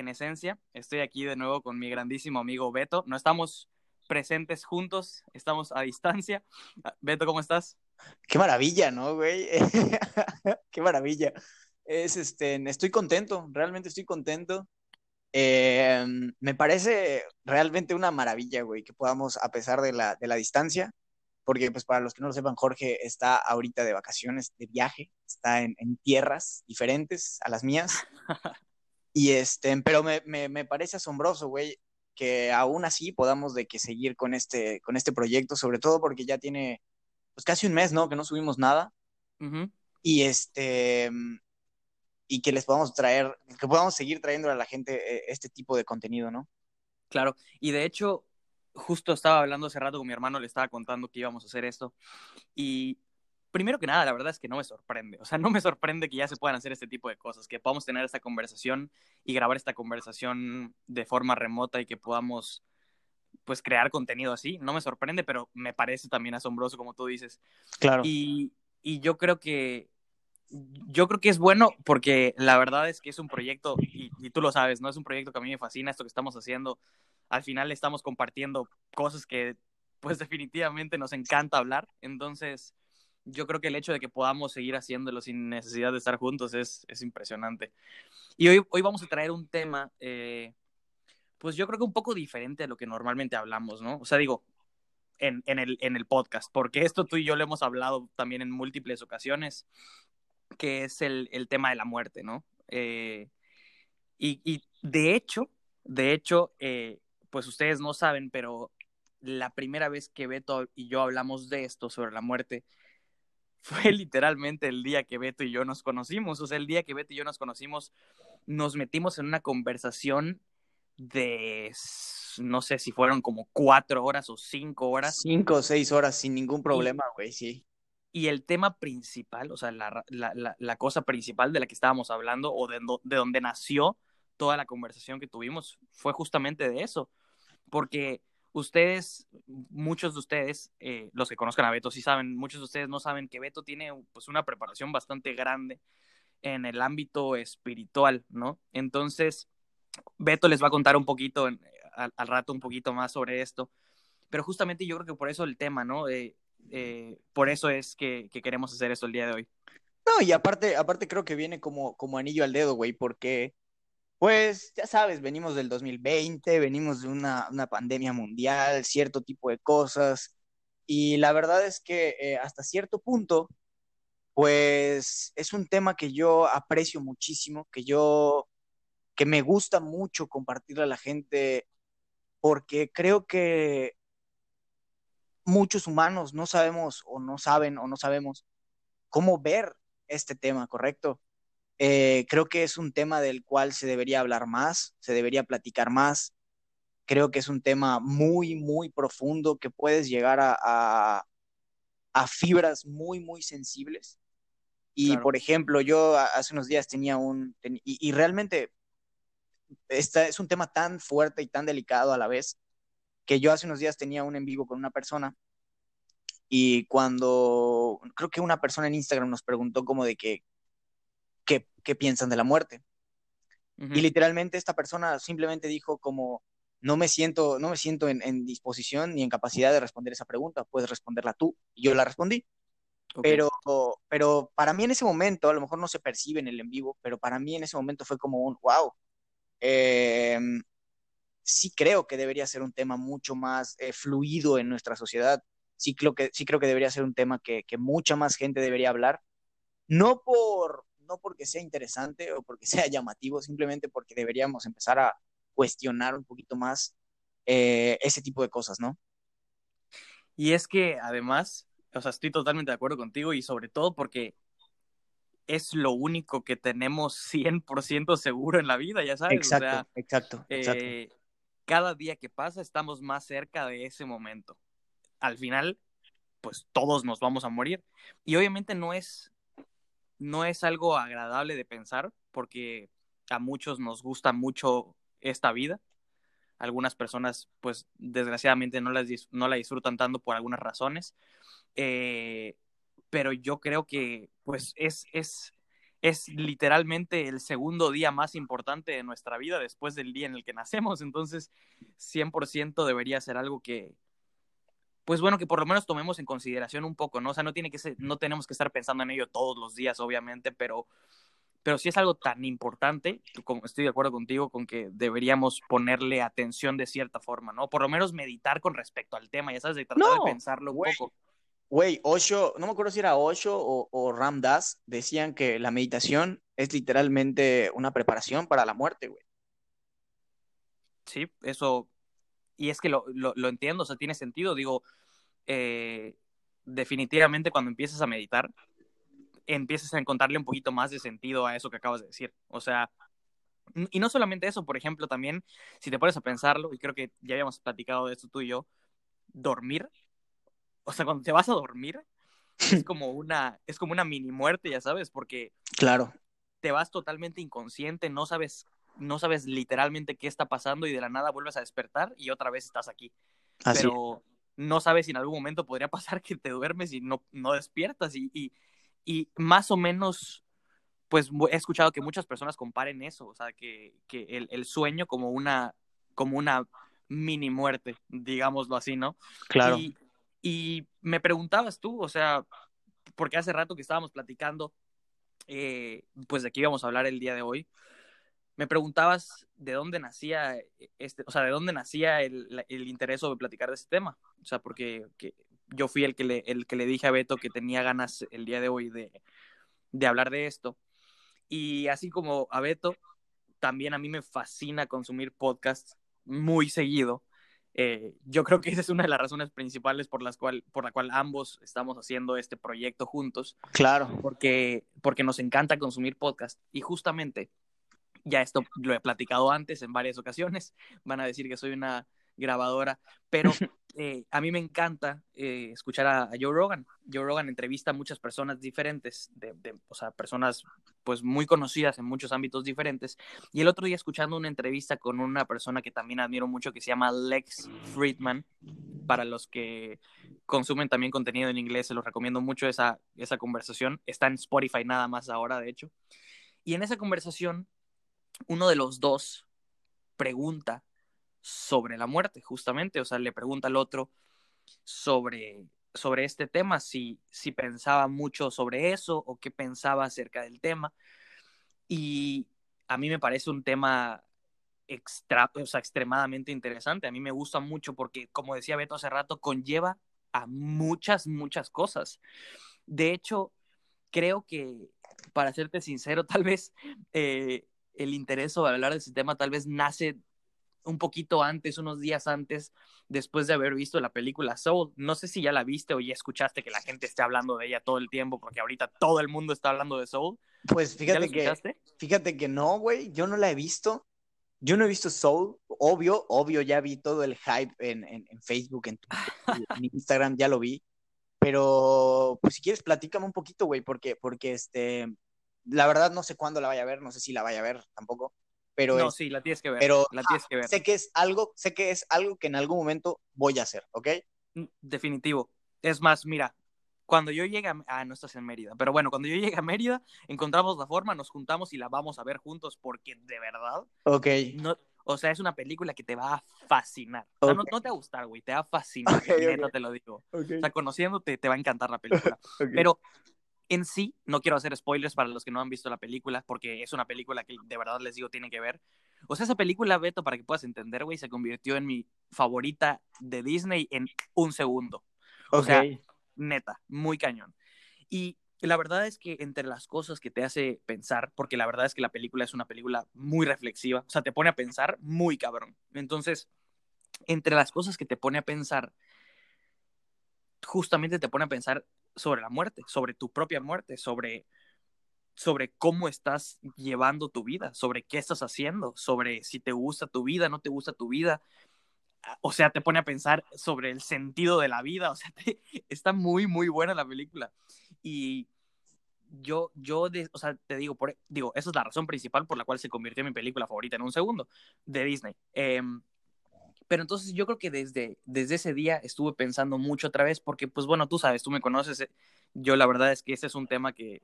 En Esencia. Estoy aquí de nuevo con mi grandísimo amigo Beto. No estamos presentes juntos, estamos a distancia. Ah, Beto, ¿cómo estás? Qué maravilla, ¿no, güey? Qué maravilla. Es, este, estoy contento, realmente estoy contento. Eh, me parece realmente una maravilla, güey, que podamos, a pesar de la, de la distancia, porque pues para los que no lo sepan, Jorge está ahorita de vacaciones, de viaje, está en, en tierras diferentes a las mías. Y este, pero me, me, me parece asombroso, güey, que aún así podamos de que seguir con este, con este proyecto, sobre todo porque ya tiene pues casi un mes, ¿no? Que no subimos nada. Y este, y que les podamos traer, que podamos seguir trayendo a la gente eh, este tipo de contenido, ¿no? Claro, y de hecho, justo estaba hablando hace rato con mi hermano, le estaba contando que íbamos a hacer esto, y primero que nada, la verdad es que no me sorprende. O sea, no me sorprende que ya se puedan hacer este tipo de cosas, que podamos tener esta conversación y grabar esta conversación de forma remota y que podamos, pues, crear contenido así. No me sorprende, pero me parece también asombroso, como tú dices. Claro. Y, y yo creo que yo creo que es bueno porque la verdad es que es un proyecto, y, y, tú lo sabes, ¿no? Es un proyecto que a mí me fascina, esto que estamos haciendo. Al final estamos compartiendo cosas que, pues definitivamente nos encanta hablar. Entonces, yo creo que el hecho de que podamos seguir haciéndolo sin necesidad de estar juntos es, es impresionante. Y hoy, hoy vamos a traer un tema, eh, pues yo creo que un poco diferente a lo que normalmente hablamos, ¿no? O sea, digo, en, en, el, en el podcast, porque esto tú y yo lo hemos hablado también en múltiples ocasiones, que es el, el tema de la muerte, ¿no? Eh, y, y, de hecho, de hecho, eh, pues ustedes no saben, pero la primera vez que Beto y yo hablamos de esto, sobre la muerte, fue literalmente el día que Beto y yo nos conocimos. O sea, el día que Beto y yo nos conocimos, nos metimos en una conversación de, no sé si fueron como cuatro horas o cinco horas. Cinco o seis horas sin ningún problema, güey, sí. Y el tema principal, o sea, la, la, la, la, cosa principal de la que estábamos hablando o de, de donde nació toda la conversación que tuvimos fue justamente de eso. Porque ustedes, muchos de ustedes, eh, los que conozcan a Beto sí saben, muchos de ustedes no saben que Beto tiene pues una preparación bastante grande en el ámbito espiritual, ¿no? Entonces, Beto les va a contar un poquito, al, rato un poquito más sobre esto, pero justamente yo creo que por eso el tema, ¿no? Eh, eh, por eso es que, que, queremos hacer esto el día de hoy. No, y aparte, aparte creo que viene como, como anillo al dedo, güey, porque pues ya sabes, venimos del 2020, venimos de una, una pandemia mundial, cierto tipo de cosas, y la verdad es que eh, hasta cierto punto, pues es un tema que yo aprecio muchísimo, que yo, que me gusta mucho compartirle a la gente, porque creo que muchos humanos no sabemos o no saben o no sabemos cómo ver este tema, ¿correcto? Eh, creo que es un tema del cual se debería hablar más, se debería platicar más. Creo que es un tema muy, muy profundo que puedes llegar a, a, a fibras muy, muy sensibles. Y, claro. por ejemplo, yo hace unos días tenía un... Ten, y, y, realmente esta es un tema tan fuerte y tan delicado a la vez que yo hace unos días tenía un en vivo con una persona y cuando creo que una persona en Instagram nos preguntó como de que qué, qué piensan de la muerte. Uh -huh. Y literalmente esta persona simplemente dijo como, no me siento, no me siento en, en, disposición ni en capacidad de responder esa pregunta, puedes responderla tú. Y yo la respondí. Okay. Pero, pero para mí en ese momento, a lo mejor no se percibe en el en vivo, pero para mí en ese momento fue como un, wow, eh, sí creo que debería ser un tema mucho más eh, fluido en nuestra sociedad. Sí creo, que, sí creo que debería ser un tema que, que mucha más gente debería hablar. No por, no porque sea interesante o porque sea llamativo, simplemente porque deberíamos empezar a cuestionar un poquito más eh, ese tipo de cosas, ¿no? Y es que además, o sea, estoy totalmente de acuerdo contigo y sobre todo porque es lo único que tenemos 100% seguro en la vida, ya sabes. Exacto, o sea, exacto, exacto. Eh, cada día que pasa estamos más cerca de ese momento. Al final, pues todos nos vamos a morir. Y obviamente no es no es algo agradable de pensar porque a muchos nos gusta mucho esta vida. Algunas personas, pues desgraciadamente no, las, no la disfrutan tanto por algunas razones. Eh, pero yo creo que, pues, es, es, es literalmente el segundo día más importante de nuestra vida después del día en el que nacemos. Entonces, 100% debería ser algo que, pues bueno, que por lo menos tomemos en consideración un poco, ¿no? O sea, no, tiene que ser, no tenemos que estar pensando en ello todos los días, obviamente, pero, pero sí es algo tan importante, como estoy de acuerdo contigo, con que deberíamos ponerle atención de cierta forma, ¿no? Por lo menos meditar con respecto al tema, ya sabes, de tratar de pensarlo un poco. Güey, Osho, no me acuerdo si era Osho o, o Ram Dass, decían que la meditación es literalmente una preparación para la muerte, güey. Sí, eso, y es que lo, lo, entiendo, o sea, tiene sentido, digo, eh, definitivamente cuando empiezas a meditar, empiezas a encontrarle un poquito más de sentido a eso que acabas de decir, o sea, y no solamente eso, por ejemplo, también, si te pones a pensarlo, y creo que ya habíamos platicado de esto tú y yo, dormir o sea, cuando te vas a dormir, es como una, es como una mini muerte, ya sabes, porque claro. te vas totalmente inconsciente, no sabes, no sabes literalmente qué está pasando y de la nada vuelves a despertar y otra vez estás aquí. Pero no sabes si en algún momento podría pasar que te duermes y no, no despiertas. Y, y, y más o menos, pues he escuchado que muchas personas comparen eso, o sea, que, que el, el sueño como una, como una mini muerte, digámoslo así, ¿no? Claro. Y me preguntabas tú, o sea, porque hace rato que estábamos platicando, eh, pues de qué íbamos a hablar el día de hoy, me preguntabas de dónde nacía este, o sea, de dónde nacía el, el interés sobre platicar de este tema. O sea, porque que yo fui el que, le, el que le dije a Beto que tenía ganas el día de hoy de, de hablar de esto. Y así como a Beto, también a mí me fascina consumir podcasts muy seguido. Eh, yo creo que esa es una de las razones principales por las cual, por la cual ambos estamos haciendo este proyecto juntos. Claro. Porque, porque nos encanta consumir podcast. Y justamente, ya esto lo he platicado antes en varias ocasiones, van a decir que soy una grabadora, pero eh, a mí me encanta eh, escuchar a, Joe Rogan. Joe Rogan entrevista a muchas personas diferentes, de, o sea, personas pues muy conocidas en muchos ámbitos diferentes. Y el otro día escuchando una entrevista con una persona que también admiro mucho, que se llama Lex Friedman, para los que consumen también contenido en inglés, se los recomiendo mucho esa, esa conversación. Está en Spotify nada más ahora, de hecho. Y en esa conversación, uno de los dos pregunta sobre la muerte, justamente, o sea, le pregunta al otro sobre, sobre este tema, si, si pensaba mucho sobre eso o qué pensaba acerca del tema. Y a mí me parece un tema extra, o sea, extremadamente interesante. A mí me gusta mucho porque, como decía Beto hace rato, conlleva a muchas, muchas cosas. De hecho, creo que, para serte sincero, tal vez eh, el interés sobre hablar de ese tema tal vez nace un poquito antes, unos días antes, después de haber visto la película Soul. No sé si ya la viste o ya escuchaste que la gente esté hablando de ella todo el tiempo, porque ahorita todo el mundo está hablando de Soul. Pues fíjate que, fíjate que no, güey, yo no la he visto. Yo no he visto Soul, obvio, obvio, ya vi todo el hype en, en, Facebook, en, en, Instagram, ya lo vi. Pero, pues si quieres, platícame un poquito, güey, porque, porque este, la verdad no sé cuándo la vaya a ver, no sé si la vaya a ver tampoco pero no, sí, la tienes que ver. Pero la tienes que ver. sé que es algo, sé que es algo que en algún momento voy a hacer, ¿ok? Mm, definitivo. Es más, mira, cuando yo llegue a, ah, no estás en Mérida, pero bueno, cuando yo llegue a Mérida, encontramos la forma, nos juntamos y la vamos a ver juntos porque de verdad. Ok. No, o sea, es una película que te va a fascinar. O sea, no, te va a gustar, güey, te va a fascinar. Okay, te lo digo. O sea, conociéndote te va a encantar la película. Pero en sí, no quiero hacer spoilers para los que no han visto la película, porque es una película que de verdad les digo tienen que ver. O sea, esa película, Beto, para que puedas entender, güey, se convirtió en mi favorita de Disney en un segundo. O sea, neta, muy cañón. Y la verdad es que entre las cosas que te hace pensar, porque la verdad es que la película es una película muy reflexiva, o sea, te pone a pensar muy cabrón. Entonces, entre las cosas que te pone a pensar, justamente te pone a pensar sobre la muerte, sobre tu propia muerte, sobre, sobre cómo estás llevando tu vida, sobre qué estás haciendo, sobre si te gusta tu vida, no te gusta tu vida. Ah, o sea, te pone a pensar sobre el sentido de la vida. O sea, está muy, muy buena la película. Y yo, yo, o sea, te digo, por, digo, esa es la razón principal por la cual se convirtió en mi película favorita en un segundo de Disney. Eh, pero entonces yo creo que desde, desde ese día estuve pensando mucho otra vez, porque pues bueno, tú sabes, tú me conoces, eh, yo la verdad es que ese es un tema que,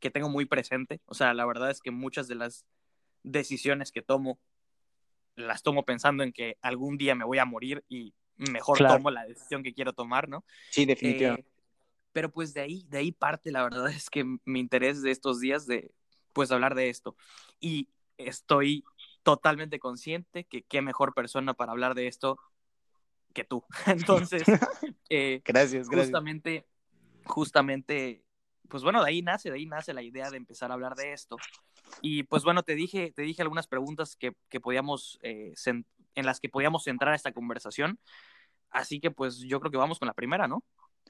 que tengo muy presente. O sea, la verdad es que muchas de las decisiones que tomo las tomo pensando en que algún día me voy a morir y mejor tomo la decisión que quiero tomar, ¿no? Sí, definitivamente. Eh, pero pues de ahí, de ahí parte, la verdad es que mi interés de estos días de, pues, hablar de esto. Y estoy totalmente consciente que qué mejor persona para hablar de esto que tú. Entonces, eh, gracias, gracias. Justamente, justamente, pues bueno, de ahí nace, de ahí nace la idea de empezar a hablar de esto. Y pues bueno, te dije, te dije algunas preguntas que, que podíamos, eh, en las que podíamos centrar esta conversación. Así que pues yo creo que vamos con la primera, ¿no?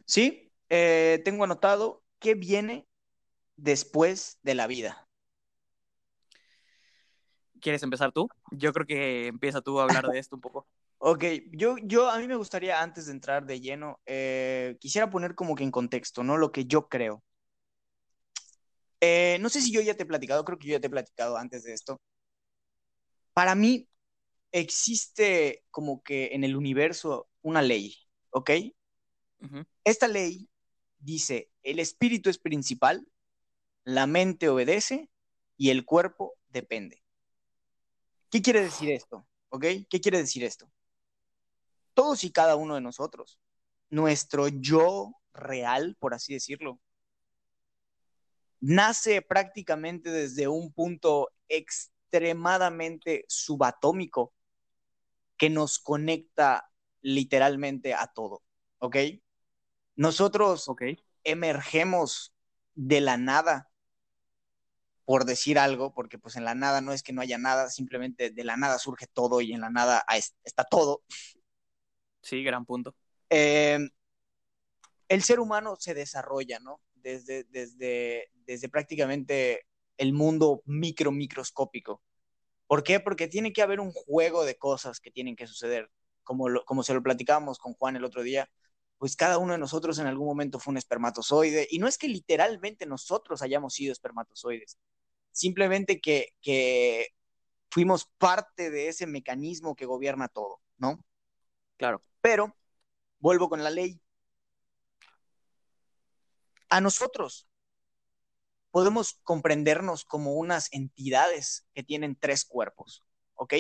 Sí, eh, tengo anotado qué viene después de la vida. ¿Quieres empezar tú? Yo creo que empieza tú a hablar de esto un poco. Ok, yo, yo a mí me gustaría, antes de entrar de lleno, eh, quisiera poner como que en contexto, ¿no? Lo que yo creo. Eh, no sé si yo ya te he platicado, creo que yo ya te he platicado antes de esto. Para mí existe como que en el universo una ley, ¿ok? Esta ley dice, el espíritu es principal, la mente obedece y el cuerpo depende. ¿Qué quiere decir esto? ¿Ok? ¿Qué quiere decir esto? Todos y cada uno de nosotros, nuestro yo real, por así decirlo, nace prácticamente desde un punto extremadamente subatómico que nos conecta literalmente a todo, ¿ok? Nosotros emergemos de la nada por decir algo, porque pues en la nada no es que no haya nada, simplemente de la nada surge todo y en la nada está todo. Sí, gran punto. Eh, el ser humano se desarrolla, ¿no? Desde, desde, desde prácticamente el mundo micro microscópico. ¿Por qué? Porque tiene que haber un juego de cosas que tienen que suceder. Como, como se lo platicábamos con Juan el otro día, pues cada uno de nosotros en algún momento fue un espermatozoide. Y no es que literalmente nosotros hayamos sido espermatozoides, simplemente que, fuimos parte de ese mecanismo que gobierna todo, ¿no? Claro. Pero, vuelvo con la ley. A nosotros podemos comprendernos como unas entidades que tienen tres cuerpos, ¿ok?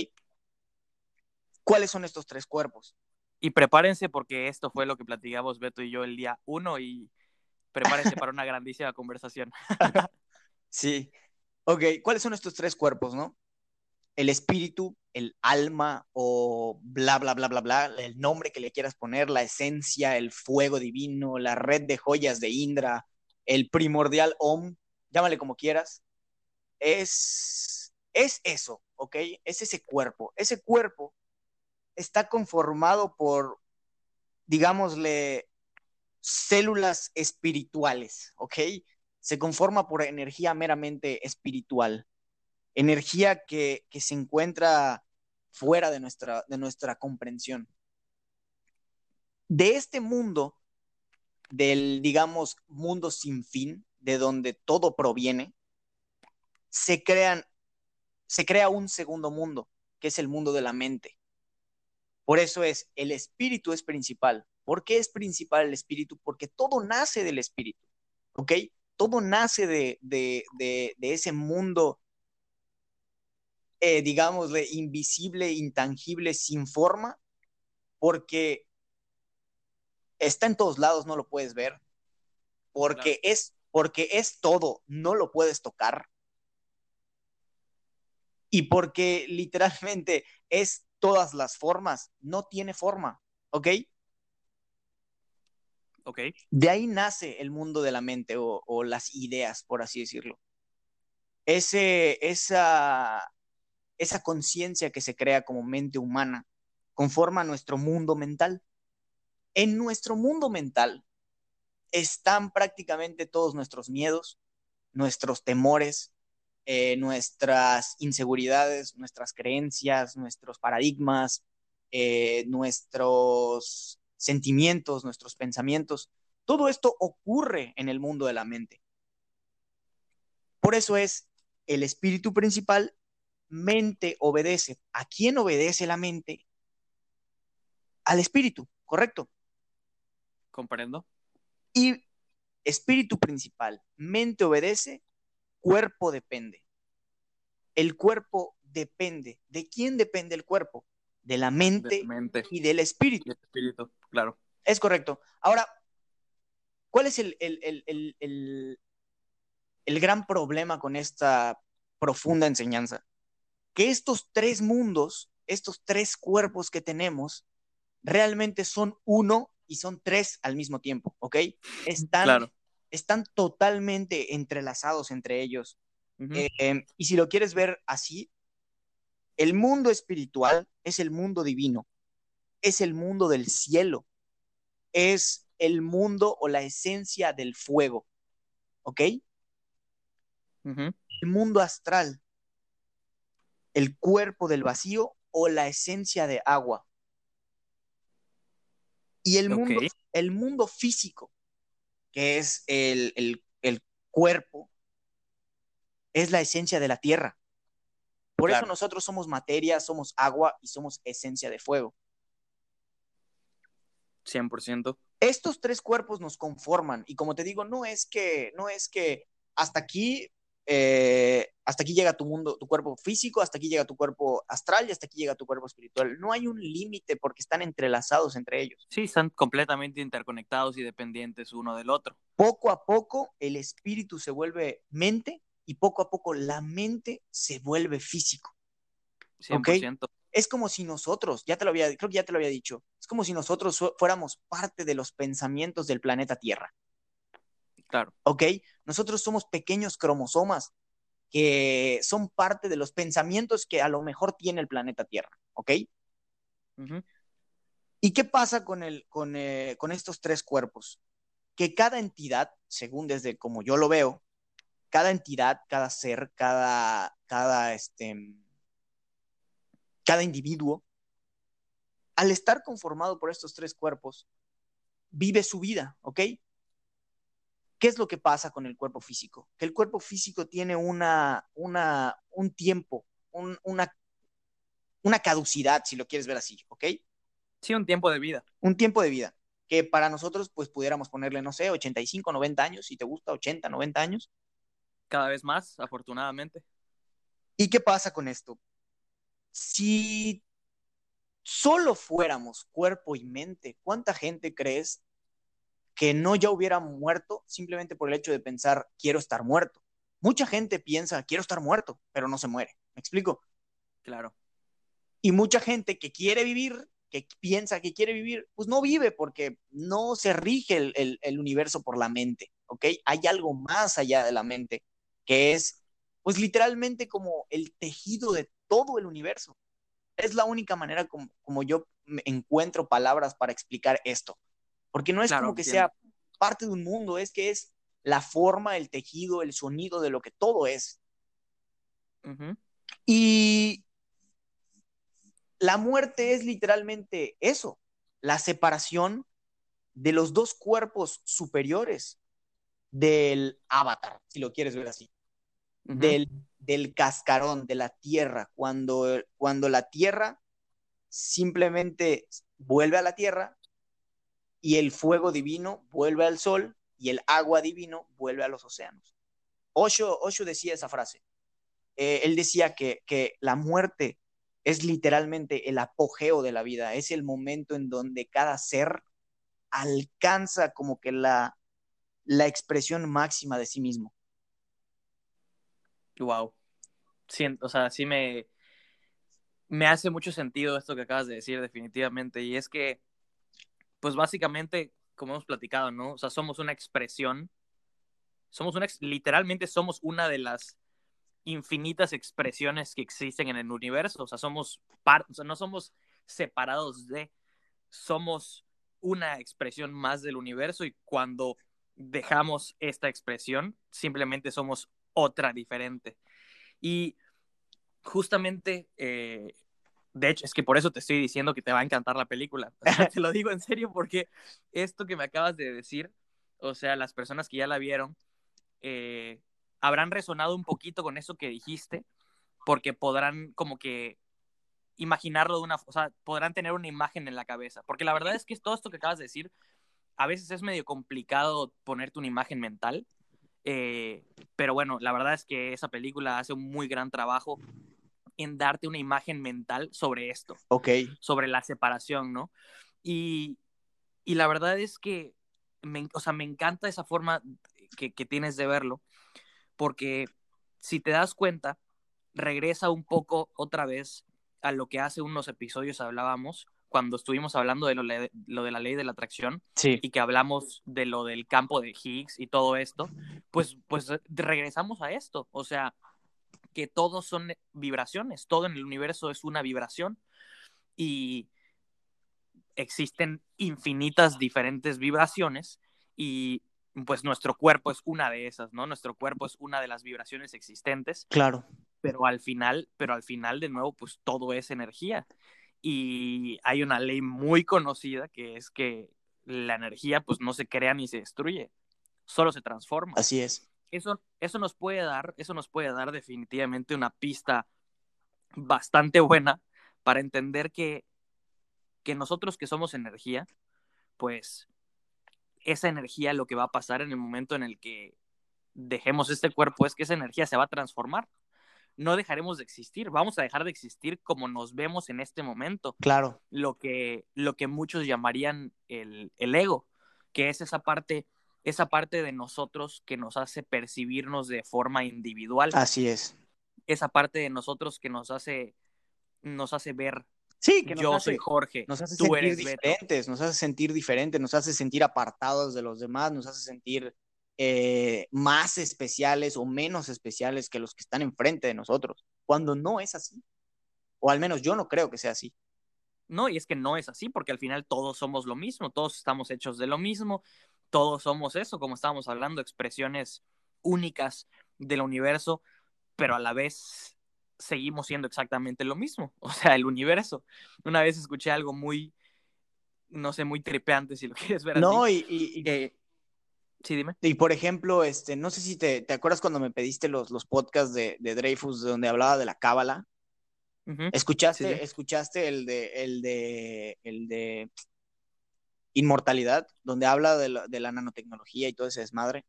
¿Cuáles son estos tres cuerpos? Y prepárense porque esto fue lo que platicamos Beto y yo el día uno y prepárense para una grandísima conversación. sí, Ok, ¿cuáles son estos tres cuerpos, no? El espíritu, el alma o bla, bla, bla, bla, bla, el nombre que le quieras poner, la esencia, el fuego divino, la red de joyas de Indra, el primordial Om, llámale como quieras, es, es eso, ¿ok? Es ese cuerpo. Ese cuerpo está conformado por, digámosle, células espirituales, ¿ok? Se conforma por energía meramente espiritual, energía que, se encuentra fuera de nuestra, de nuestra comprensión. De este mundo, del, digamos, mundo sin fin, de donde todo proviene, se se crea un segundo mundo, que es el mundo de la mente. Por eso es, el espíritu es principal. ¿Por qué es principal el espíritu? Porque todo nace del espíritu, ¿ok? Todo nace de, ese mundo, eh, digamos, de invisible, intangible, sin forma, porque está en todos lados, no lo puedes ver, porque, es, porque es todo, no lo puedes tocar, y porque literalmente es todas las formas, no tiene forma, ¿ok? De ahí nace el mundo de la mente o, las ideas, por así decirlo. Esa conciencia que se crea como mente humana conforma nuestro mundo mental. En nuestro mundo mental están prácticamente todos nuestros miedos, nuestros temores, eh, nuestras inseguridades, nuestras creencias, nuestros paradigmas, eh, nuestros sentimientos, nuestros pensamientos. Todo esto ocurre en el mundo de la mente. Por eso es el espíritu principal, mente obedece. ¿A quién obedece la mente? Al espíritu, correcto. Comprendo. Y espíritu principal, mente obedece cuerpo depende. El cuerpo depende. ¿De quién depende el cuerpo? De la mente, De la mente. y del espíritu. Y el espíritu, claro. Es correcto. Ahora, ¿cuál es el, el- el- el- el- el gran problema con esta profunda enseñanza? Que estos tres mundos, estos tres cuerpos que tenemos, realmente son uno y son tres al mismo tiempo, ¿ok? Están, Claro. están totalmente entrelazados entre ellos. Eh, y si lo quieres ver así, el mundo espiritual es el mundo divino, es el mundo del cielo, es el mundo o la esencia del fuego, ¿ok? El mundo astral, el cuerpo del vacío o la esencia de agua. Y el mundo, el mundo físico, que es el, el- el cuerpo, es la esencia de la tierra. Por eso nosotros somos materia, somos agua y somos esencia de fuego. 100%. Estos tres cuerpos nos conforman y como te digo, no es que, no es que hasta aquí, eh, hasta aquí llega tu mundo, tu cuerpo físico, hasta aquí llega tu cuerpo astral y hasta aquí llega tu cuerpo espiritual. No hay un límite porque están entrelazados entre ellos. Sí, están completamente interconectados y dependientes uno del otro. Poco a poco el espíritu se vuelve mente y poco a poco la mente se vuelve físico. 100%. Es como si nosotros, ya te lo había, creo que ya te lo había dicho, es como si nosotros fu- fuéramos parte de los pensamientos del planeta Tierra. Claro. ¿ok? Nosotros somos pequeños cromosomas que son parte de los pensamientos que a lo mejor tiene el planeta Tierra, ¿ok? ¿Y qué pasa con, el, con, eh, con estos tres cuerpos? Que cada entidad, según desde como yo lo veo, cada entidad, cada ser, cada, cada, este, cada individuo, al estar conformado por estos tres cuerpos, vive su vida, ¿ok? ¿Qué es lo que pasa con el cuerpo físico? Que el cuerpo físico tiene una, una, un tiempo, un- una, una caducidad, si lo quieres ver así, ¿ok? Sí, un tiempo de vida. Un tiempo de vida, que para nosotros pues pudiéramos ponerle, no sé, 85, 90 años, si te gusta, 80, 90 años. Cada vez más, afortunadamente. ¿Y qué pasa con esto? Si solo fuéramos cuerpo y mente, ¿cuánta gente crees que no ya hubiera muerto simplemente por el hecho de pensar, quiero estar muerto? Mucha gente piensa, quiero estar muerto, pero no se muere. ¿Me explico? Claro. Y mucha gente que quiere vivir, que piensa que quiere vivir, pues no vive porque no se rige el, el- el universo por la mente, ¿ok? Hay algo más allá de la mente, que es, pues literalmente como el tejido de todo el universo. Es la única manera como, como yo encuentro palabras para explicar esto. Porque no es Claro, como que entiendo. sea parte de un mundo, es que es la forma, el tejido, el sonido de lo que todo es. Y la muerte es literalmente eso, la separación de los dos cuerpos superiores del avatar, si lo quieres ver así, del, del cascarón, de la tierra, cuando, cuando la tierra simplemente vuelve a la tierra y el fuego divino vuelve al sol y el agua divino vuelve a los océanos. Osho, Osho decía esa frase. Eh, él decía que, que la muerte es literalmente el apogeo de la vida, es el momento en donde cada ser alcanza como que la, la expresión máxima de sí mismo. Wow. Siento, o sea, sí me, me hace mucho sentido esto que acabas de decir, definitivamente. Y es que, pues básicamente, como hemos platicado, ¿no? O sea, somos una expresión, somos una, literalmente somos una de las infinitas expresiones que existen en el universo. O sea, somos par, o sea, no somos separados de, somos una expresión más del universo y cuando dejamos esta expresión, simplemente somos otra diferente. Y justamente, eh, de hecho, es que por eso te estoy diciendo que te va a encantar la película. O sea, te lo digo en serio porque esto que me acabas de decir, o sea, las personas que ya la vieron, eh, habrán resonado un poquito con eso que dijiste, porque podrán como que imaginarlo de una, o sea, podrán tener una imagen en la cabeza, porque la verdad es que todo esto que acabas de decir, a veces es medio complicado ponerte una imagen mental, Eh, pero bueno, la verdad es que esa película hace un muy gran trabajo en darte una imagen mental sobre esto. Ok. Sobre la separación, ¿no? Y, y la verdad es que, me, o sea, me encanta esa forma que, que tienes de verlo, porque si te das cuenta, regresa un poco otra vez a lo que hace unos episodios hablábamos, cuando estuvimos hablando de lo, lo, de la ley de la atracción sí. y que hablamos de lo del campo de Higgs y todo esto, pues, pues regresamos a esto. O sea, que todos son vibraciones, todo en el universo es una vibración y existen infinitas diferentes vibraciones y pues nuestro cuerpo es una de esas, ¿no? Nuestro cuerpo es una de las vibraciones existentes. Claro. Pero al final, pero al final de nuevo, pues todo es energía. Y hay una ley muy conocida que es que la energía pues no se crea ni se destruye, solo se transforma. Así es. Eso, eso nos puede dar, eso nos puede dar definitivamente una pista bastante buena para entender que, que nosotros que somos energía, pues esa energía lo que va a pasar en el momento en el que dejemos este cuerpo es que esa energía se va a transformar. No dejaremos de existir, vamos a dejar de existir como nos vemos en este momento. Claro. Lo que, lo que muchos llamarían el, el ego, que es esa parte, esa parte de nosotros que nos hace percibirnos de forma individual. Así es. Esa parte de nosotros que nos hace, nos hace ver Sí, que nos yo hace, soy Jorge, nos hace tú sentir eres Beto. diferentes, nos hace sentir diferentes, nos hace sentir apartados de los demás, nos hace sentir eh, más especiales o menos especiales que los que están enfrente de nosotros, cuando no es así. O al menos yo no creo que sea así. No, y es que no es así, porque al final todos somos lo mismo, todos estamos hechos de lo mismo, todos somos eso, como estábamos hablando, expresiones únicas del universo, pero a la vez seguimos siendo exactamente lo mismo, o sea, el universo. Una vez escuché algo muy, no sé, muy tripeante, si lo quieres ver No, así. y, y, y, que... Sí, dime. y por ejemplo, este, no sé si te, te acuerdas cuando me pediste los, los podcasts de, de Dreyfus donde hablaba de la cábala. ¿Escuchaste, Sí, escuchaste el de, el de, el de Inmortalidad, donde habla de la, de la nanotecnología y todo ese desmadre?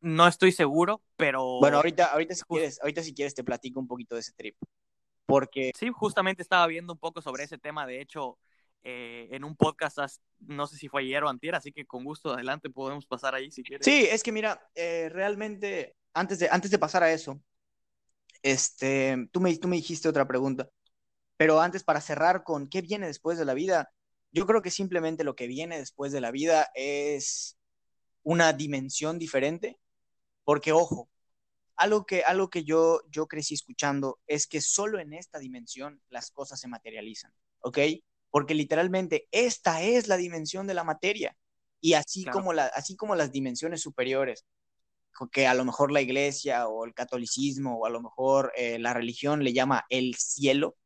No estoy seguro, pero... Bueno, ahorita, ahorita si quieres, ahorita si quieres te platico un poquito de ese trip. Porque, Sí, justamente estaba viendo un poco sobre ese tema, de hecho, eh, en un podcast, as- no sé si fue ayer o antier, así que con gusto adelante podemos pasar ahí si quieres. sí, es que mira, eh, realmente, antes de, antes de pasar a eso, este, tú me, tú me dijiste otra pregunta, pero antes para cerrar con qué viene después de la vida, yo creo que simplemente lo que viene después de la vida es una dimensión diferente, porque ojo, algo que, algo que yo, yo crecí escuchando es que solo en esta dimensión las cosas se materializan, ¿ok? Porque literalmente esta es la dimensión de la materia. Y así, Claro. como, la, así como las dimensiones superiores, que a lo mejor la iglesia o el catolicismo o a lo mejor eh, la religión le llama el cielo,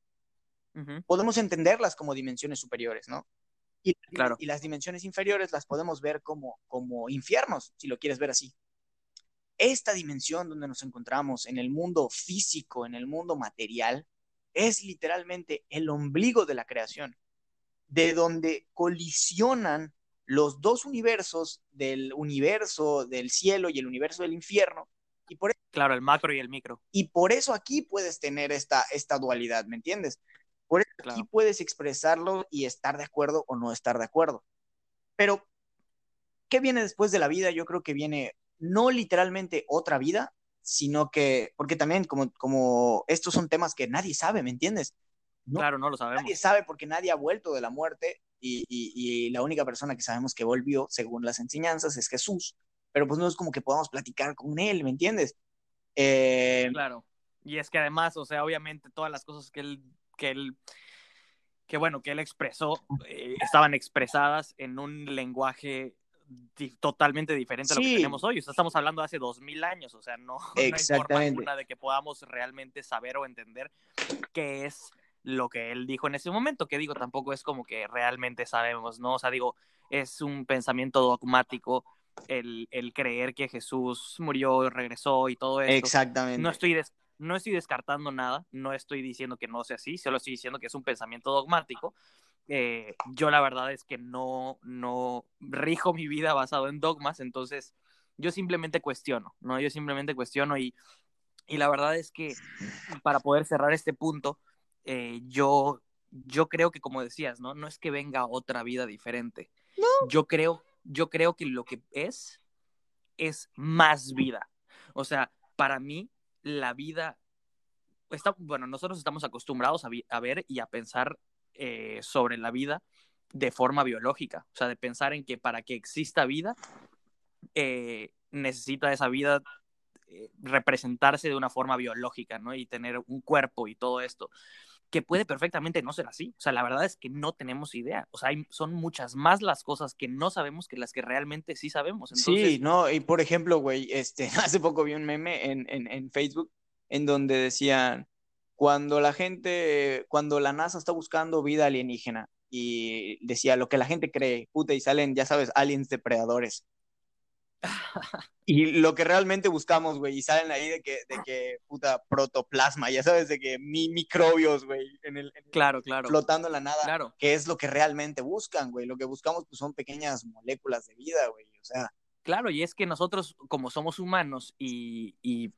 Ujú. podemos entenderlas como dimensiones superiores, ¿no? Y, Claro. y las dimensiones inferiores las podemos ver como, como infiernos, si lo quieres ver así. Esta dimensión donde nos encontramos en el mundo físico, en el mundo material, es literalmente el ombligo de la creación, de donde colisionan los dos universos del universo del cielo y el universo del infierno. Y por, Claro, el macro y el micro. y por eso aquí puedes tener esta, esta dualidad, ¿me entiendes? Por eso aquí puedes expresarlo y estar de acuerdo o no estar de acuerdo. Pero, ¿qué viene después de la vida? Yo creo que viene no literalmente otra vida, sino que, porque también como, como estos son temas que nadie sabe, ¿me entiendes? No, Claro, no lo sabemos. Nadie sabe porque nadie ha vuelto de la muerte y, y, y la única persona que sabemos que volvió, según las enseñanzas, es Jesús. Pero pues no es como que podamos platicar con él, ¿me entiendes? Eh, Claro. Y es que además, o sea, obviamente todas las cosas que él, que él, que bueno, que él expresó, eh, estaban expresadas en un lenguaje di- totalmente diferente a lo Sí. que tenemos hoy. O sea, estamos hablando de hace dos mil años, o sea, no, no hay forma Exactamente. alguna de que podamos realmente saber o entender qué es lo que él dijo en ese momento, que digo, tampoco es como que realmente sabemos, ¿no? O sea, digo, es un pensamiento dogmático el, el creer que Jesús murió, regresó y todo esto. exactamente. No estoy, des- no estoy descartando nada, no estoy diciendo que no sea así, solo estoy diciendo que es un pensamiento dogmático. Eh, yo la verdad es que no, no rijo mi vida basado en dogmas, entonces yo simplemente cuestiono, ¿no? Yo simplemente cuestiono y, y la verdad es que para poder cerrar este punto, eh, yo, yo creo que como decías, ¿no? No es que venga otra vida diferente. No. Yo creo, yo creo que lo que es es más vida. O sea, para mí la vida está, bueno, nosotros estamos acostumbrados a, a ver y a pensar eh, sobre la vida de forma biológica, o sea, de pensar en que para que exista vida, eh, necesita esa vida eh, representarse de una forma biológica, ¿no? Y tener un cuerpo y todo esto, que puede perfectamente no ser así. O sea, la verdad es que no tenemos idea. O sea, hay, son muchas más las cosas que no sabemos que las que realmente sí sabemos. Entonces... Sí, no, y por ejemplo, güey, este, hace poco vi un meme en, en, en Facebook en donde decían, cuando la gente, cuando la NASA está buscando vida alienígena y decía lo que la gente cree, puta, y salen, ya sabes, aliens depredadores. Y lo que realmente buscamos, güey, y salen ahí de que, de que, puta, protoplasma, ya sabes, de que mi, microbios, güey, en el, en claro, claro. flotando en la nada, claro. que es lo que realmente buscan, güey. Lo que buscamos, pues, son pequeñas moléculas de vida, güey, o sea. Claro, y es que nosotros, como somos humanos y, y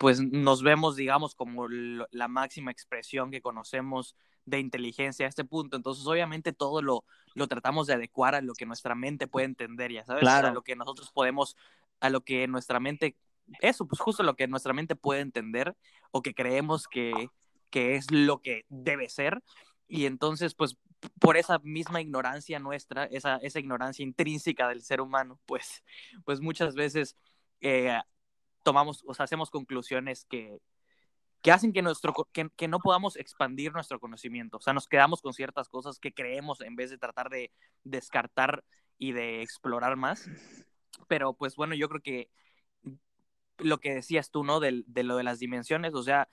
pues nos vemos, digamos, como la máxima expresión que conocemos de inteligencia a este punto. Entonces, obviamente, todo lo, lo tratamos de adecuar a lo que nuestra mente puede entender, ya sabes, claro. a lo que nosotros podemos, a lo que nuestra mente, eso, pues justo lo que nuestra mente puede entender o que creemos que, que es lo que debe ser. Y entonces, pues, por esa misma ignorancia nuestra, esa, esa ignorancia intrínseca del ser humano, pues, pues muchas veces eh, tomamos, o sea, hacemos conclusiones que, que hacen que, nuestro, que, que, no podamos expandir nuestro conocimiento. O sea, nos quedamos con ciertas cosas que creemos en vez de tratar de descartar y de explorar más. Pero pues bueno, yo creo que lo que decías tú, ¿no? De, de lo de las dimensiones, o sea,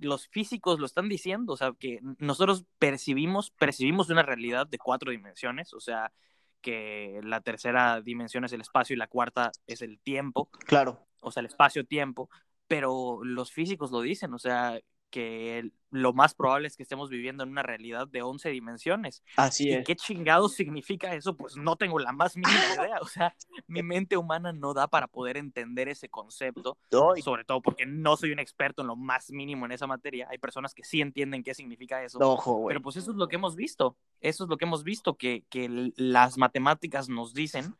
los físicos lo están diciendo, o sea, que nosotros percibimos, percibimos una realidad de cuatro dimensiones, o sea, que la tercera dimensión es el espacio y la cuarta es el tiempo. Claro. O sea, el espacio-tiempo pero los físicos lo dicen, o sea, que lo más probable es que estemos viviendo en una realidad de 11 dimensiones. Así ¿Y es. qué chingados significa eso? Pues no tengo la más mínima idea, o sea, mi mente humana no da para poder entender ese concepto, Ay. sobre todo porque no soy un experto en lo más mínimo en esa materia. Hay personas que sí entienden qué significa eso. Ojo. Pero pues eso es lo que hemos visto, eso es lo que hemos visto, que, que las matemáticas nos dicen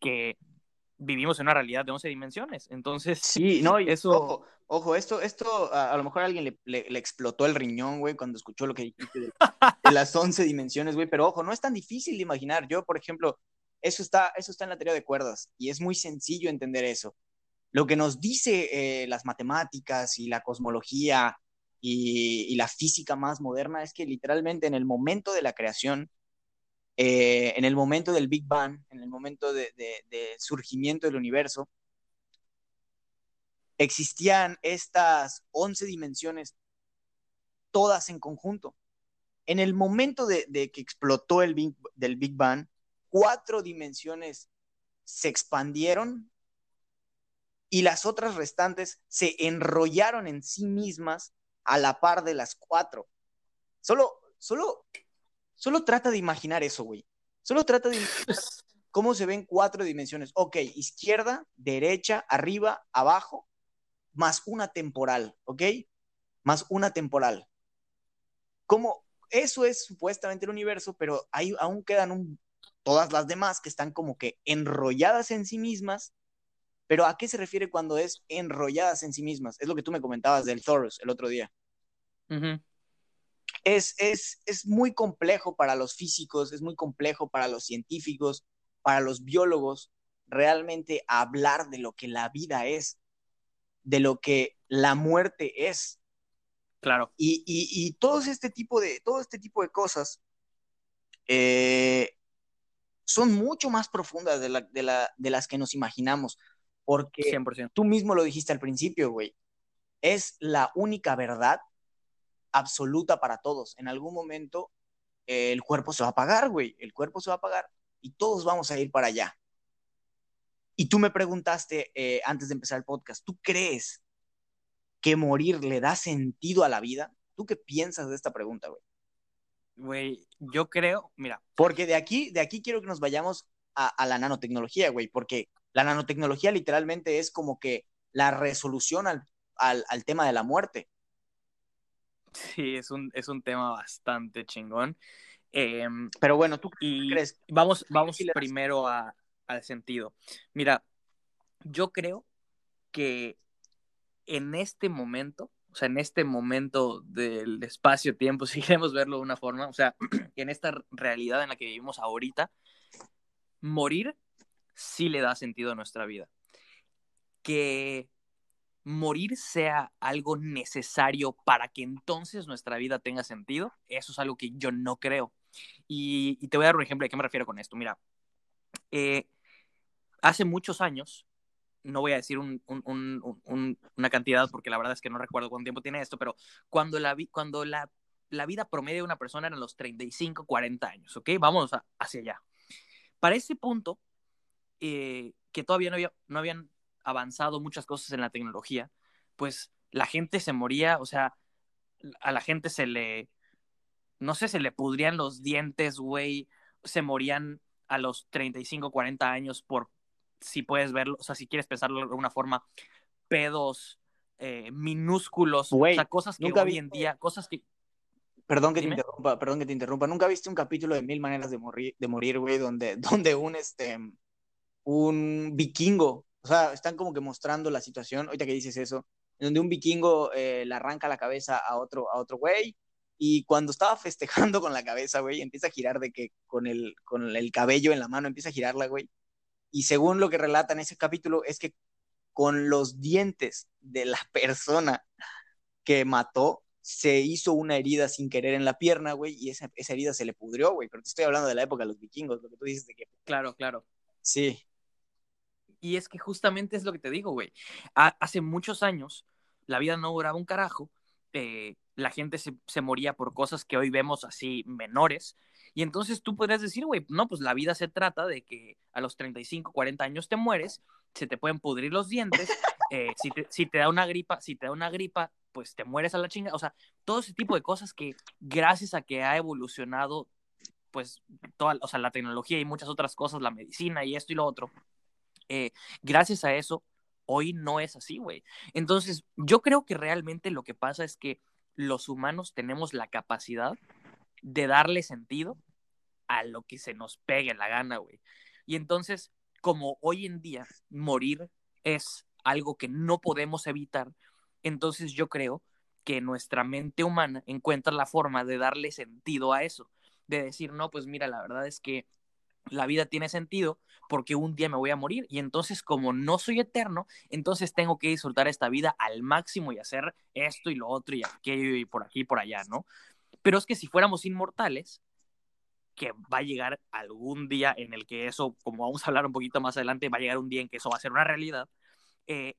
que vivimos en una realidad de 11 dimensiones. Entonces, sí, no, y eso... Ojo, ojo, esto, esto a, a lo mejor a alguien le, le, le, explotó el riñón, güey, cuando escuchó lo que dijiste de, de las 11 dimensiones, güey, pero ojo, no es tan difícil de imaginar. Yo, por ejemplo, eso está, eso está en la teoría de cuerdas y es muy sencillo entender eso. Lo que nos dice eh, las matemáticas y la cosmología y, y la física más moderna es que literalmente en el momento de la creación, eh, en el momento del Big Bang, en el momento de, surgimiento del universo, existían estas 11 dimensiones todas en conjunto. En el momento de, que explotó el Big, Big Bang, cuatro dimensiones se expandieron y las otras restantes se enrollaron en sí mismas a la par de las cuatro. Solo, solo Solo trata de imaginar eso, güey. Solo trata de imaginar cómo se ven cuatro dimensiones. Ok, izquierda, derecha, arriba, abajo, más una temporal, ¿ok? Más una temporal. Como eso es supuestamente el universo, pero ahí aún quedan un, todas las demás que están como que enrolladas en sí mismas. Pero ¿a qué se refiere cuando es enrolladas en sí mismas? Es lo que tú me comentabas del Thoros el otro día. Uh -huh es, es, es muy complejo para los físicos, es muy complejo para los científicos, para los biólogos, realmente hablar de lo que la vida es, de lo que la muerte es. Claro. Y, y, y todo, este tipo de, todo este tipo de cosas eh, son mucho más profundas de, la, de, la, de, las que nos imaginamos, porque 100%. tú mismo lo dijiste al principio, güey, es la única verdad absoluta para todos. En algún momento eh, el cuerpo se va a apagar, güey. El cuerpo se va a apagar y todos vamos a ir para allá. Y tú me preguntaste eh, antes de empezar el podcast, ¿tú crees que morir le da sentido a la vida? ¿Tú qué piensas de esta pregunta, güey? Güey, yo creo, mira. Porque de aquí, de aquí quiero que nos vayamos a, a la nanotecnología, güey, porque La nanotecnología literalmente es como que la resolución al, al, al tema de la muerte. Sí, es un, es un tema bastante chingón. Eh, Pero bueno, ¿tú y crees? Vamos, vamos primero a- al sentido. Mira, yo creo que en este momento, o sea, en este momento del espacio-tiempo, si queremos verlo de una forma, o sea, en esta realidad en la que vivimos ahorita, morir sí le da sentido a nuestra vida. Que morir sea algo necesario para que entonces nuestra vida tenga sentido, eso es algo que yo no creo. Y, te voy a dar un ejemplo de qué me refiero con esto. Mira, eh, hace muchos años, no voy a decir un, un, un, un, una cantidad porque la verdad es que no recuerdo cuánto tiempo tiene esto, pero cuando la, cuando la, la vida promedio de una persona era los 35, 40 años, ¿ok? Vamos hacia allá. Para ese punto, eh, que todavía no, había, no habían avanzado muchas cosas en la tecnología, pues la gente se moría, o sea, a la gente se le, no sé, se le pudrían los dientes, güey, se morían a los 35, 40 años por, si puedes verlo, o sea, si quieres pensarlo de alguna forma, pedos eh, minúsculos, Güey, o sea, cosas que nunca hoy vi- en día, cosas que, Perdón que Dime. te interrumpa, perdón que te interrumpa. ¿Nunca viste un capítulo de Mil Maneras de Morir, de morir güey, donde, donde un, este, un vikingo, o sea, están como que mostrando la situación, ahorita que dices eso, donde un vikingo eh, le arranca la cabeza a otro, a otro güey, y cuando estaba festejando con la cabeza, güey, empieza a girar de que con el, con el cabello en la mano empieza a girarla, güey. Y según lo que relata en ese capítulo, es que con los dientes de la persona que mató, se hizo una herida sin querer en la pierna, güey, y esa, esa herida se le pudrió, güey. Pero te estoy hablando de la época de los vikingos, lo que tú dices de que claro, claro. sí, Y es que justamente es lo que te digo, güey. Ha- hace muchos años la vida no duraba un carajo. eh, la gente se, se moría por cosas que hoy vemos así menores. Y entonces tú podrías decir, güey, no, pues la vida se trata de que a los 35, 40 años te mueres, se te pueden pudrir los dientes, eh, si, te, si te da una gripa, si te da una gripa, pues te mueres a la chinga. O sea, todo ese tipo de cosas que gracias a que ha evolucionado, pues, toda, o sea, la tecnología y muchas otras cosas, la medicina y esto y lo otro, eh, gracias a eso, hoy no es así, güey. Entonces, yo creo que realmente lo que pasa es que los humanos tenemos la capacidad de darle sentido a lo que se nos pegue la gana, güey. Y entonces, como hoy en día morir es algo que no podemos evitar, entonces yo creo que nuestra mente humana encuentra la forma de darle sentido a eso, de decir, no, pues mira, la verdad es que la vida tiene sentido porque un día me voy a morir y entonces como no soy eterno, entonces tengo que disfrutar esta vida al máximo y hacer esto y lo otro y aquello y por aquí y por allá, ¿no? Pero es que si fuéramos inmortales, que va a llegar algún día en el que eso, como vamos a hablar un poquito más adelante, va a llegar un día en que eso va a ser una realidad. Eh,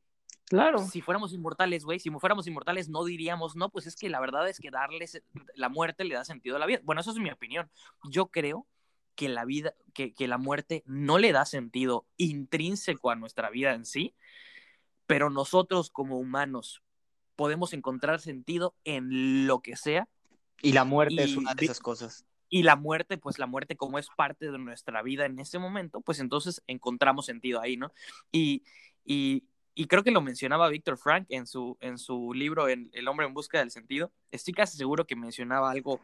claro. si fuéramos inmortales, güey, si fuéramos inmortales, no diríamos, no, pues es que la verdad es que darles la muerte le da sentido a la vida. Bueno, eso es mi opinión. Yo creo que la vida, que, que la muerte no le da sentido intrínseco a nuestra vida en sí, pero nosotros como humanos podemos encontrar sentido en lo que sea Y la muerte Y es una de esas cosas. y la muerte, pues la muerte como es parte de nuestra vida en ese momento, pues entonces encontramos sentido ahí, ¿no? Y, y, y creo que lo mencionaba Víctor Frank en su, en su libro en El hombre en busca del sentido. Estoy casi seguro que mencionaba algo,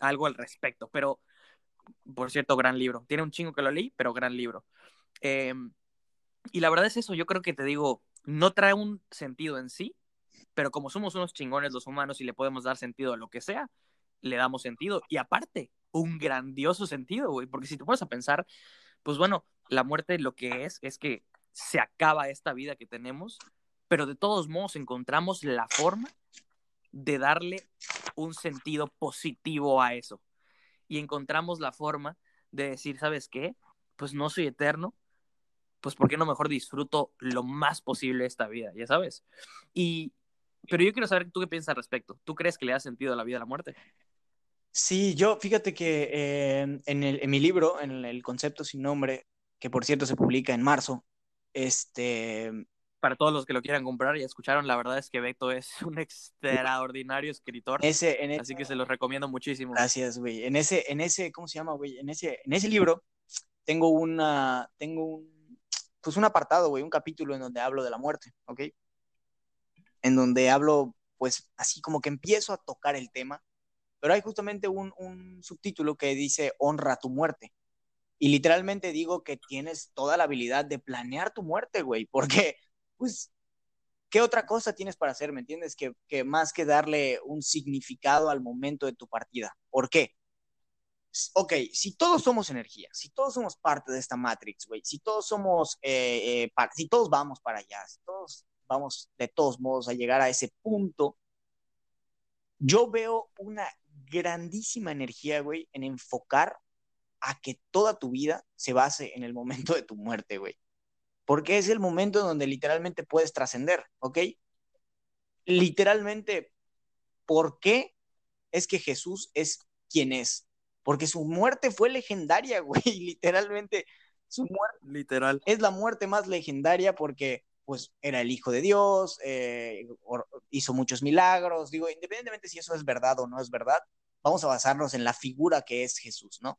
algo al respecto, pero por cierto, gran libro. Tiene un chingo que lo leí, pero gran libro. Eh, y la verdad es eso, yo creo que te digo, no trae un sentido en sí, pero como somos unos chingones los humanos y le podemos dar sentido a lo que sea, le damos sentido. Y aparte, un grandioso sentido, güey, porque si te pones a pensar, pues bueno, la muerte lo que es es que se acaba esta vida que tenemos, pero de todos modos encontramos la forma de darle un sentido positivo a eso. Y encontramos la forma de decir, ¿sabes qué? Pues no soy eterno, pues ¿por qué no mejor disfruto lo más posible esta vida? Ya sabes. Y, pero yo quiero saber tú qué piensas al respecto. ¿Tú crees que le da sentido la vida a la muerte? Sí, yo, fíjate que eh, en, el, en mi libro, en el concepto sin nombre, que por cierto se publica en marzo, este, Para todos los que lo quieran comprar y escucharon, la verdad es que Beto es un extraordinario escritor, ese, en ese, así que se los recomiendo muchísimo. Gracias, güey. En ese, en ese, ¿cómo se llama, güey? En ese, en ese libro tengo una, tengo un, pues un apartado, güey, un capítulo en donde hablo de la muerte, ¿ok? En donde hablo, pues así como que empiezo a tocar el tema, pero hay justamente un, un subtítulo que dice honra tu muerte. Y literalmente digo que tienes toda la habilidad de planear tu muerte, güey, porque, pues, ¿qué otra cosa tienes para hacer? ¿Me entiendes? Que, que, más que darle un significado al momento de tu partida. ¿Por qué? Ok, si todos somos energía, si todos somos parte de esta Matrix, güey, si todos somos, eh, eh, para, si todos vamos para allá, si todos vamos de todos modos a llegar a ese punto, yo veo una grandísima energía, güey, en enfocar a que toda tu vida se base en el momento de tu muerte, güey porque es el momento donde literalmente puedes trascender, ¿ok? Literalmente, ¿por qué es que Jesús es quien es? Porque su muerte fue legendaria, güey, literalmente. Su muerte Literal. es la muerte más legendaria porque pues era el Hijo de Dios, eh, hizo muchos milagros, digo, independientemente si eso es verdad o no es verdad, vamos a basarnos en la figura que es Jesús, ¿no?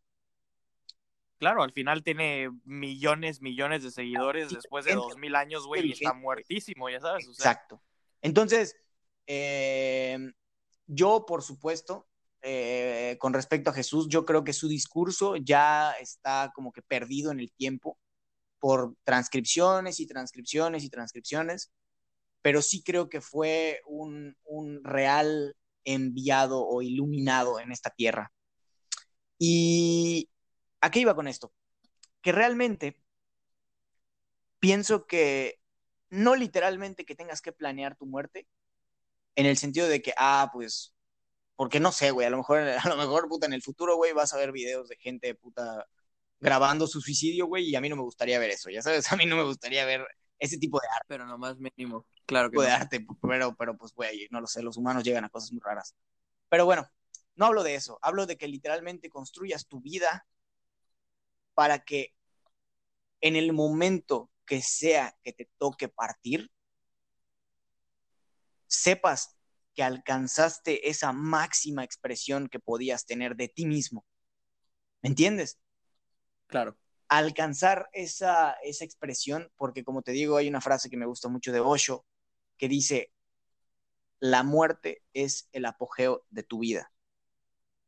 Claro, al final tiene millones, millones de seguidores después de dos mil años, güey, y está muertísimo, ya sabes. Exacto. Entonces, eh, yo, por supuesto, eh, con respecto a Jesús, yo creo que su discurso ya está como que perdido en el tiempo por transcripciones y transcripciones y transcripciones, pero sí creo que fue un, un real enviado o iluminado en esta tierra. Y ¿A qué iba con esto? Que realmente pienso que no literalmente que tengas que planear tu muerte, en el sentido de que, ah, pues, porque no sé, güey, a lo mejor, a lo mejor, puta, en el futuro, güey, vas a ver videos de gente, puta, grabando su suicidio, güey, y a mí no me gustaría ver eso, ya sabes, a mí no me gustaría ver ese tipo de arte. Pero nomás mínimo, claro que de arte, pero, pero pues, güey, no lo sé, los humanos llegan a cosas muy raras. Pero bueno, no hablo de eso, hablo de que literalmente construyas tu vida para que en el momento que sea que te toque partir, sepas que alcanzaste esa máxima expresión que podías tener de ti mismo. ¿Me entiendes? Claro. Alcanzar esa, esa expresión, porque como te digo, hay una frase que me gusta mucho de Osho, que dice, la muerte es el apogeo de tu vida.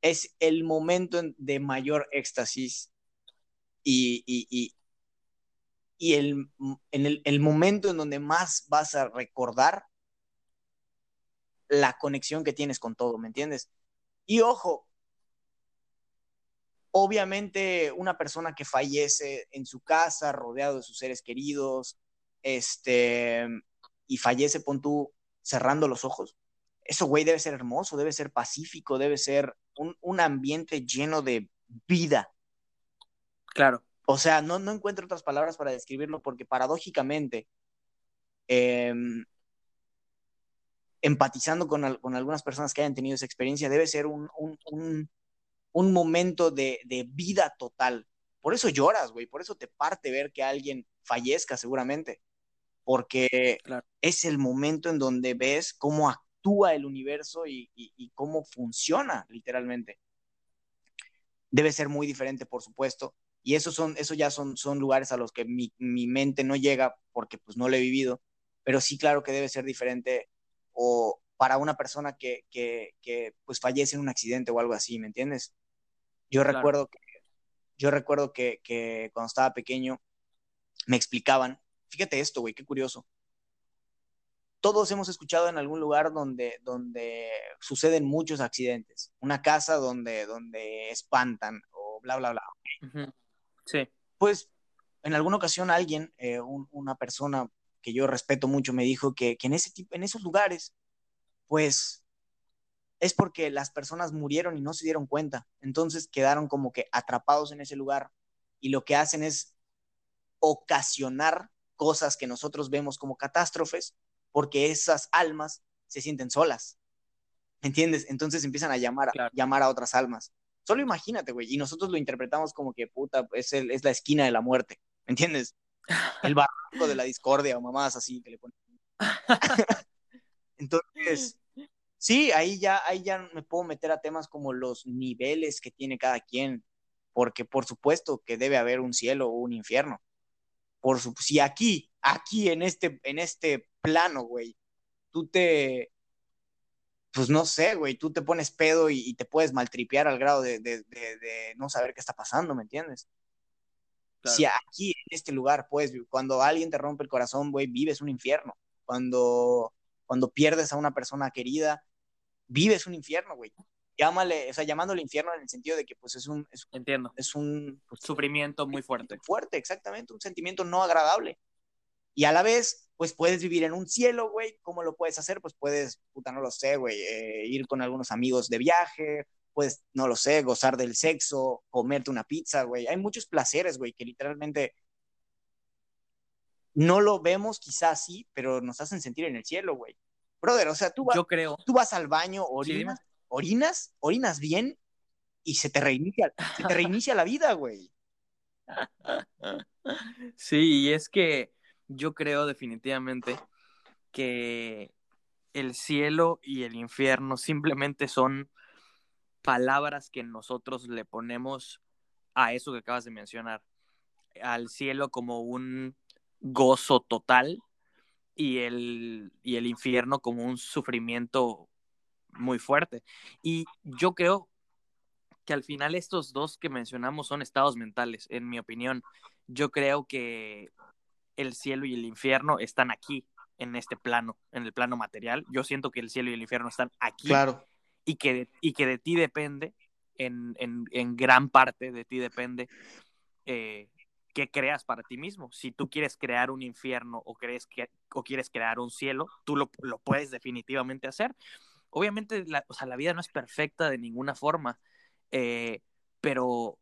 Es el momento de mayor éxtasis y, y, el, en el, el, momento en donde más vas a recordar la conexión que tienes con todo, ¿me entiendes? Y ojo, obviamente una persona que fallece en su casa, rodeado de sus seres queridos, este, y fallece, pon tú, cerrando los ojos, eso, güey, debe ser hermoso, debe ser pacífico, debe ser un, un ambiente lleno de vida, Claro. O sea, no, no encuentro otras palabras para describirlo porque paradójicamente, em, empatizando con, algunas personas que hayan tenido esa experiencia, debe ser un, momento de, vida total. Por eso lloras, güey, por eso te parte ver que alguien fallezca seguramente, porque es el momento en donde ves cómo actúa el universo y cómo funciona literalmente. Debe ser muy diferente, por supuesto, y eso, son, eso ya son, son lugares a los que mi, mi, mente no llega porque pues no lo he vivido, pero sí claro que debe ser diferente o para una persona que, que, que pues fallece en un accidente o algo así, ¿me entiendes? Yo claro. recuerdo que, yo recuerdo que, que cuando estaba pequeño me explicaban, fíjate esto, güey, qué curioso. Todos hemos escuchado en algún lugar donde, donde suceden muchos accidentes, una casa donde, donde espantan o bla, bla, bla. Uh -huh. Sí. Pues en alguna ocasión alguien, eh, un, una persona que yo respeto mucho, me dijo que, que en, ese tipo, en esos lugares, pues es porque las personas murieron y no se dieron cuenta. Entonces quedaron como que atrapados en ese lugar y lo que hacen es ocasionar cosas que nosotros vemos como catástrofes porque esas almas se sienten solas. ¿Entiendes? Entonces empiezan a llamar, claro. llamar a otras almas. Solo imagínate, güey, y nosotros lo interpretamos como que, puta, es, el, es la esquina de la muerte, ¿me entiendes? El barranco de la discordia o mamás así que le ponen. Entonces, sí, ahí ya, ahí ya me puedo meter a temas como los niveles que tiene cada quien, porque por supuesto que debe haber un cielo o un infierno, por su, si aquí, aquí en este, en este plano, güey, tú te, pues no sé, güey, tú te pones pedo y, te puedes maltripear al grado de, de, de, no saber qué está pasando, ¿me entiendes? Si aquí, en este lugar, pues, cuando alguien te rompe el corazón, güey, vives un infierno. Cuando, cuando pierdes a una persona querida, vives un infierno, güey. Llámale, o sea, llamándole infierno en el sentido de que, pues, es un... Entiendo. Es un... Pues, Sufrimiento muy fuerte. Fuerte, exactamente, un sentimiento no agradable. Y a la vez, pues puedes vivir en un cielo, güey. ¿Cómo lo puedes hacer? Pues puedes, puta, no lo sé, güey, eh, ir con algunos amigos de viaje, puedes, no lo sé, gozar del sexo, comerte una pizza, güey. Hay muchos placeres, güey, que literalmente no lo vemos, quizás sí, pero nos hacen sentir en el cielo, güey. Brother, o sea, tú, Yo creo. tú vas al baño, orinas, orinas, orinas bien y se te reinicia, se te reinicia la vida, güey. Sí, y es que yo creo definitivamente que el cielo y el infierno simplemente son palabras que nosotros le ponemos a eso que acabas de mencionar, al cielo como un gozo total y el, y el infierno como un sufrimiento muy fuerte. Y yo creo que al final estos dos que mencionamos son estados mentales, en mi opinión. Yo creo que el cielo y el infierno están aquí, en este plano, en el plano material. Yo siento que el cielo y el infierno están aquí. Claro. Y que de, y que de ti depende, en, gran parte de ti depende, eh, qué creas para ti mismo. Si tú quieres crear un infierno o, crees que, o quieres crear un cielo, tú lo, puedes definitivamente hacer. Obviamente, la, o sea, la vida no es perfecta de ninguna forma, eh, pero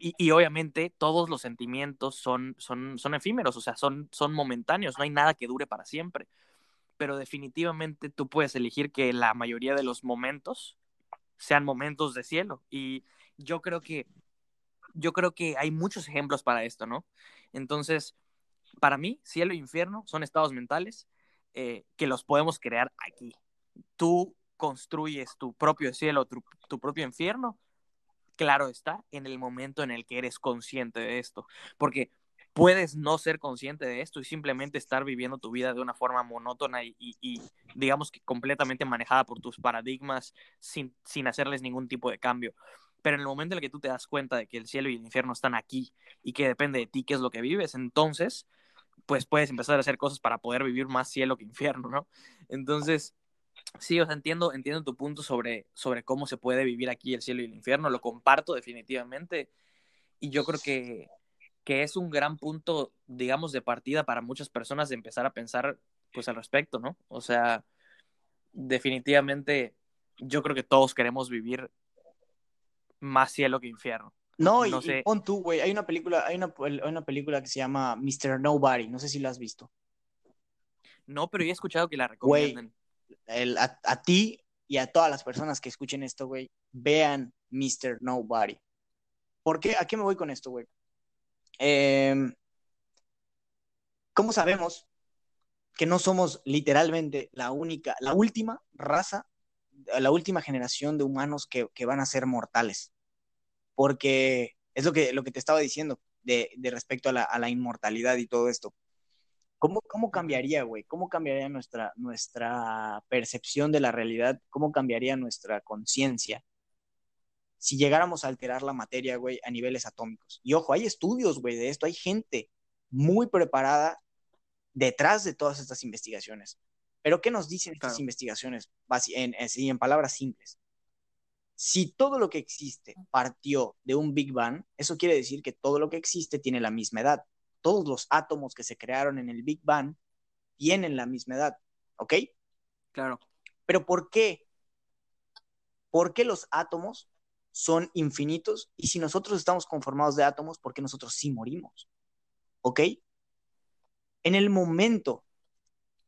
y, obviamente todos los sentimientos son, son, son efímeros, o sea, son, son momentáneos, no hay nada que dure para siempre. Pero definitivamente tú puedes elegir que la mayoría de los momentos sean momentos de cielo. Y yo creo que, yo creo que hay muchos ejemplos para esto, ¿no? Entonces, para mí, cielo e infierno son estados mentales eh, que los podemos crear aquí. Tú construyes tu propio cielo, tu propio infierno claro está, en el momento en el que eres consciente de esto. Porque puedes no ser consciente de esto y simplemente estar viviendo tu vida de una forma monótona y, digamos que completamente manejada por tus paradigmas sin, sin hacerles ningún tipo de cambio. Pero en el momento en el que tú te das cuenta de que el cielo y el infierno están aquí y que depende de ti qué es lo que vives, entonces, pues puedes empezar a hacer cosas para poder vivir más cielo que infierno, ¿no? Entonces, Sí, o sea, entiendo, entiendo tu punto sobre, sobre cómo se puede vivir aquí el cielo y el infierno, lo comparto definitivamente y yo creo que, que es un gran punto, digamos, de partida para muchas personas de empezar a pensar pues al respecto, ¿no? O sea, definitivamente yo creo que todos queremos vivir más cielo que infierno. No, y, sé... pon tú, güey, hay una película, hay una, una película que se llama Mr. Nobody, no sé si la has visto. No, pero he escuchado que la recomiendan a, ti y a todas las personas que escuchen esto, güey, vean Mr. Nobody. ¿Por qué? ¿A qué me voy con esto, güey? Em, ¿Cómo sabemos que no somos literalmente la única, la última raza, la última generación de humanos que, van a ser mortales? Porque es lo que, lo que te estaba diciendo de, respecto a la, a la inmortalidad y todo esto. ¿Cómo, cómo cambiaría, güey? ¿Cómo cambiaría nuestra, nuestra percepción de la realidad? ¿Cómo cambiaría nuestra conciencia si llegáramos a alterar la materia, güey, a niveles atómicos? Y ojo, hay estudios, güey, de esto. Hay gente muy preparada detrás de todas estas investigaciones. Pero ¿qué nos dicen estas investigaciones? En, en, en palabras simples. Si todo lo que existe partió de un Big Bang, eso quiere decir que todo lo que existe tiene la misma edad todos los átomos que se crearon en el Big Bang tienen la misma edad, ¿ok? Claro. Pero ¿por qué? ¿Por qué los átomos son infinitos? Y si nosotros estamos conformados de átomos, ¿por qué nosotros sí morimos? ¿Ok? En el momento,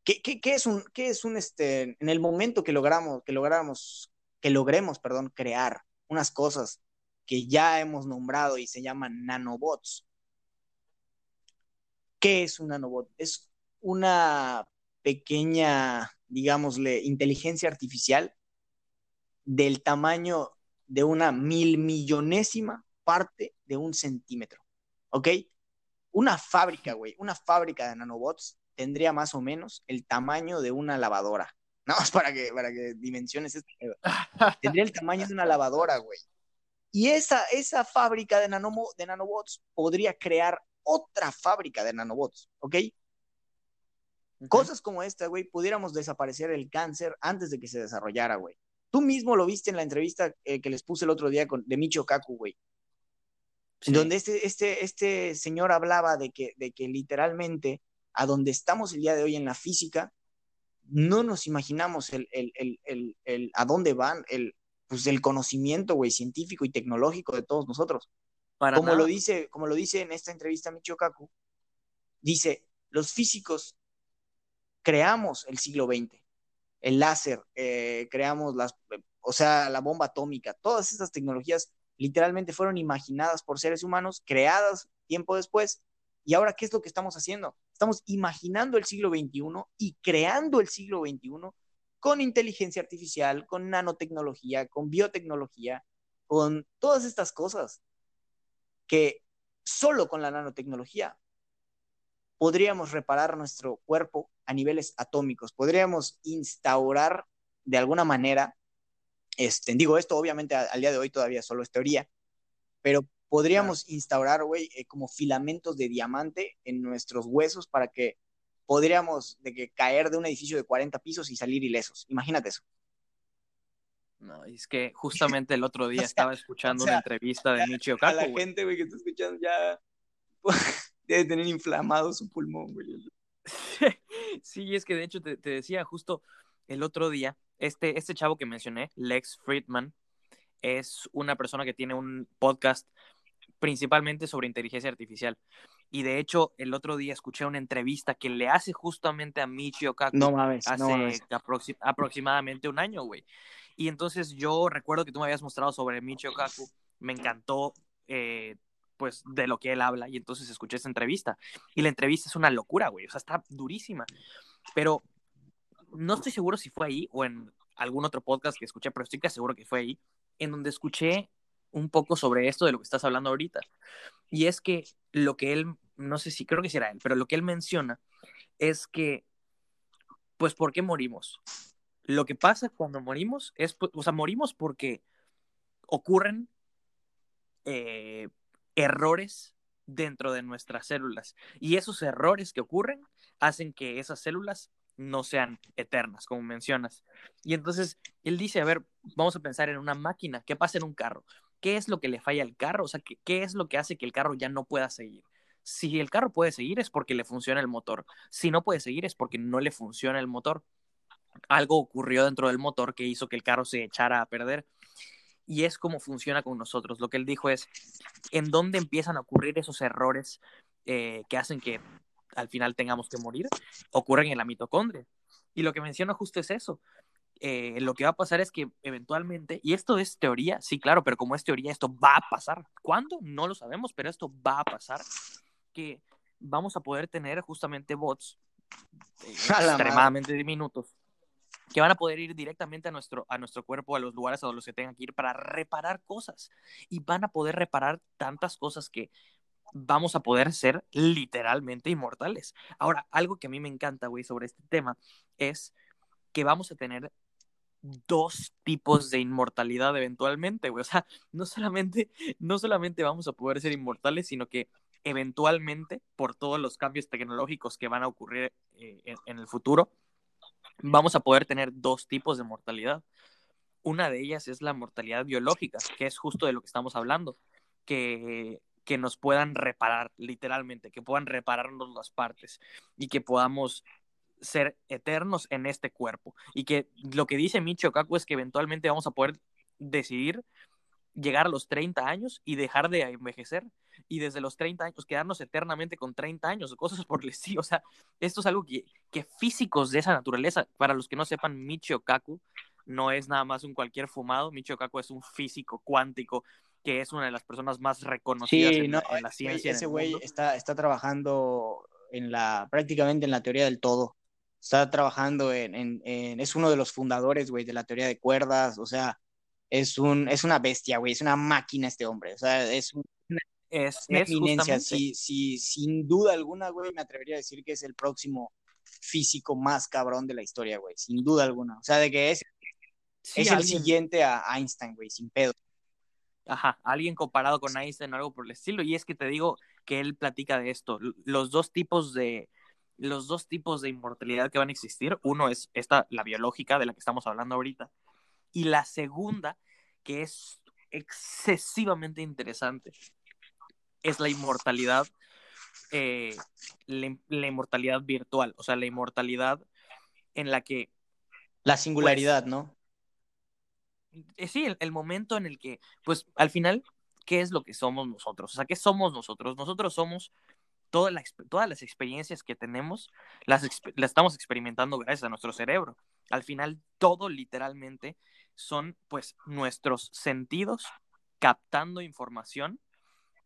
¿qué, es un, qué es un, este, en el momento que logramos, que logramos, que logremos, perdón, crear unas cosas que ya hemos nombrado y se llaman nanobots, ¿Qué es un nanobot? Es una pequeña, digámosle, inteligencia artificial del tamaño de una mil millonésima parte de un centímetro. ¿Ok? una fábrica, güey, una fábrica de nanobots tendría más o menos el tamaño de una lavadora. No, más para que, para que dimensiones esto. Tendría el tamaño de una lavadora, güey. Y esa, esa fábrica de nanobots podría crear otra fábrica de nanobots, ¿ok? Cosas como esta, güey, pudiéramos desaparecer el cáncer antes de que se desarrollara, güey. Tú mismo lo viste en la entrevista eh, que les puse el otro día con, de Michio Kaku, güey. Donde este, este, este señor hablaba de que, de que literalmente a donde estamos el día de hoy en la física, no nos imaginamos el, el, el, el a dónde van el, pues, el conocimiento, güey, científico y tecnológico de todos nosotros. Para como, lo dice, como lo dice en esta entrevista Michio Kaku, dice, los físicos creamos el siglo XX, el láser, eh, creamos las, o sea, la bomba atómica, todas estas tecnologías literalmente fueron imaginadas por seres humanos, creadas tiempo después, y ahora, ¿qué es lo que estamos haciendo? Estamos imaginando el siglo XXI y creando el siglo XXI con inteligencia artificial, con nanotecnología, con biotecnología, con todas estas cosas que solo con la nanotecnología podríamos reparar nuestro cuerpo a niveles atómicos, podríamos instaurar de alguna manera, este, digo esto obviamente al día de hoy todavía solo es teoría, pero podríamos instaurar, güey, eh, como filamentos de diamante en nuestros huesos para que podríamos de que caer de un edificio de 40 pisos y salir ilesos. Imagínate eso. No, es que justamente el otro día estaba escuchando una entrevista de Michio Kaku. A la gente, güey, que está escuchando ya debe tener inflamado su pulmón, güey. sí, es que de hecho te, decía justo el otro día, este, este chavo que mencioné, Lex Friedman, es una persona que tiene un podcast principalmente sobre inteligencia artificial. Y de hecho, el otro día escuché una entrevista que le hace justamente a Michio Kaku no mames, hace aproximadamente un año, güey. Y entonces yo recuerdo que tú me habías mostrado sobre Michio Kaku, me encantó eh, pues de lo que él habla y entonces escuché esa entrevista y la entrevista es una locura, güey, o sea, está durísima, pero no estoy seguro si fue ahí o en algún otro podcast que escuché, pero estoy casi seguro que fue ahí, en donde escuché un poco sobre esto de lo que estás hablando ahorita. Y es que lo que él, no sé si creo que será él, pero lo que él menciona es que, pues, ¿por qué morimos? Lo que pasa cuando morimos es, pues, o sea, morimos porque ocurren eh, errores dentro de nuestras células. Y esos errores que ocurren hacen que esas células no sean eternas, como mencionas. Y entonces él dice, a ver, vamos a pensar en una máquina, ¿qué pasa en un carro? ¿Qué es lo que le falla al carro? O sea, ¿qué, ¿qué, es lo que hace que el carro ya no pueda seguir? Si el carro puede seguir es porque le funciona el motor. Si no puede seguir es porque no le funciona el motor. Algo ocurrió dentro del motor que hizo que el carro se echara a perder y es como funciona con nosotros. Lo que él dijo es, ¿en dónde empiezan a ocurrir esos errores eh, que hacen que al final tengamos que morir? Ocurren en la mitocondria. Y lo que menciona justo es eso. Eh, lo que va a pasar es que eventualmente, y esto es teoría, sí, claro, pero como es teoría, esto va a pasar. ¿Cuándo? No lo sabemos, pero esto va a pasar. Que vamos a poder tener justamente bots eh, extremadamente diminutos que van a poder ir directamente a nuestro, a nuestro cuerpo, a los lugares a los que tengan que ir para reparar cosas. Y van a poder reparar tantas cosas que vamos a poder ser literalmente inmortales. Ahora, algo que a mí me encanta, güey, sobre este tema es que vamos a tener dos tipos de inmortalidad eventualmente, güey. O sea, no solamente, no solamente vamos a poder ser inmortales, sino que eventualmente, por todos los cambios tecnológicos que van a ocurrir eh, en el futuro, vamos a poder tener dos tipos de mortalidad. Una de ellas es la mortalidad biológica, que es justo de lo que estamos hablando, que, que nos puedan reparar, literalmente, que puedan repararnos las partes y que podamos ser eternos en este cuerpo. Y que lo que dice Michio Kaku es que eventualmente vamos a poder decidir llegar a los 30 años y dejar de envejecer y desde los 30 años quedarnos eternamente con 30 años o cosas por el estilo. O sea, esto es algo que, que físicos de esa naturaleza, para los que no sepan, Michio Kaku no es nada más un cualquier fumado, Michio Kaku es un físico cuántico que es una de las personas más reconocidas en, la ciencia. ese güey está, está trabajando en la, prácticamente en la teoría del todo. Está trabajando en, en, en es uno de los fundadores, güey, de la teoría de cuerdas, o sea, es, un, es una bestia, güey, es una máquina este hombre, o sea, es un, Es, Una es eminencia, sí, sí, sin duda alguna, güey, me atrevería a decir que es el próximo físico más cabrón de la historia, güey, sin duda alguna. O sea, de que es, Sí, es el siguiente a Einstein, güey, sin pedo. Ajá, alguien comparado con Einstein o algo por el estilo. Y es que te digo que él platica de esto. Los dos tipos de los dos tipos de inmortalidad que van a existir. Uno es esta, la biológica de la que estamos hablando ahorita. Y la segunda, que es excesivamente interesante, es la inmortalidad, eh, la, la inmortalidad virtual. O sea, la inmortalidad en la que La singularidad, ¿no? eh, sí, el, el momento en el que, pues al final, ¿qué es lo que somos nosotros? O sea, ¿qué somos nosotros? Nosotros somos toda la exp- todas las experiencias que tenemos, las, las estamos experimentando gracias a nuestro cerebro. Al final, todo literalmente son pues nuestros sentidos captando información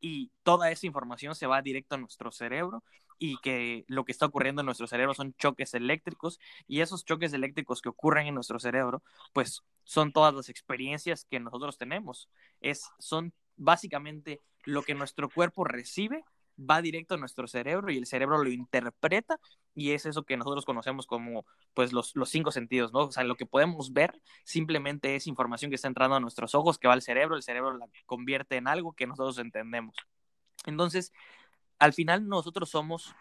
y toda esa información se va directo a nuestro cerebro y que lo que está ocurriendo en nuestro cerebro son choques eléctricos y esos choques eléctricos que ocurren en nuestro cerebro pues son todas las experiencias que nosotros tenemos. Es son básicamente lo que nuestro cuerpo recibe va directo a nuestro cerebro y el cerebro lo interpreta y es eso que nosotros conocemos como pues los, los cinco sentidos, ¿no? O sea, lo que podemos ver simplemente es información que está entrando a nuestros ojos, que va al cerebro, el cerebro la convierte en algo que nosotros entendemos. Entonces, al final nosotros somos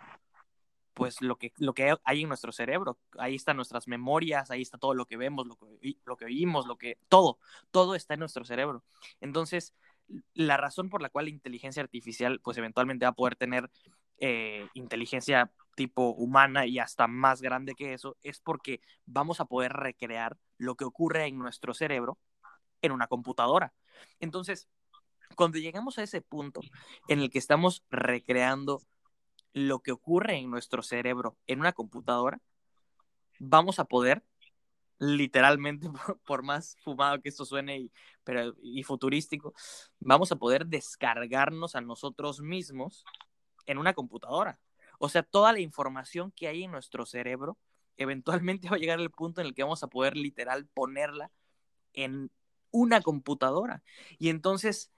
pues lo que, lo que hay en nuestro cerebro, ahí están nuestras memorias, ahí está todo lo que vemos, lo que, lo que oímos, lo que, todo, todo está en nuestro cerebro. Entonces, la razón por la cual la inteligencia artificial, pues eventualmente va a poder tener eh, inteligencia tipo humana y hasta más grande que eso, es porque vamos a poder recrear lo que ocurre en nuestro cerebro en una computadora. Entonces, cuando llegamos a ese punto en el que estamos recreando lo que ocurre en nuestro cerebro en una computadora, vamos a poder literalmente, por, más fumado que esto suene y, pero, y futurístico, vamos a poder descargarnos a nosotros mismos en una computadora. O sea, toda la información que hay en nuestro cerebro, eventualmente va a llegar al punto en el que vamos a poder literal ponerla en una computadora. Y entonces,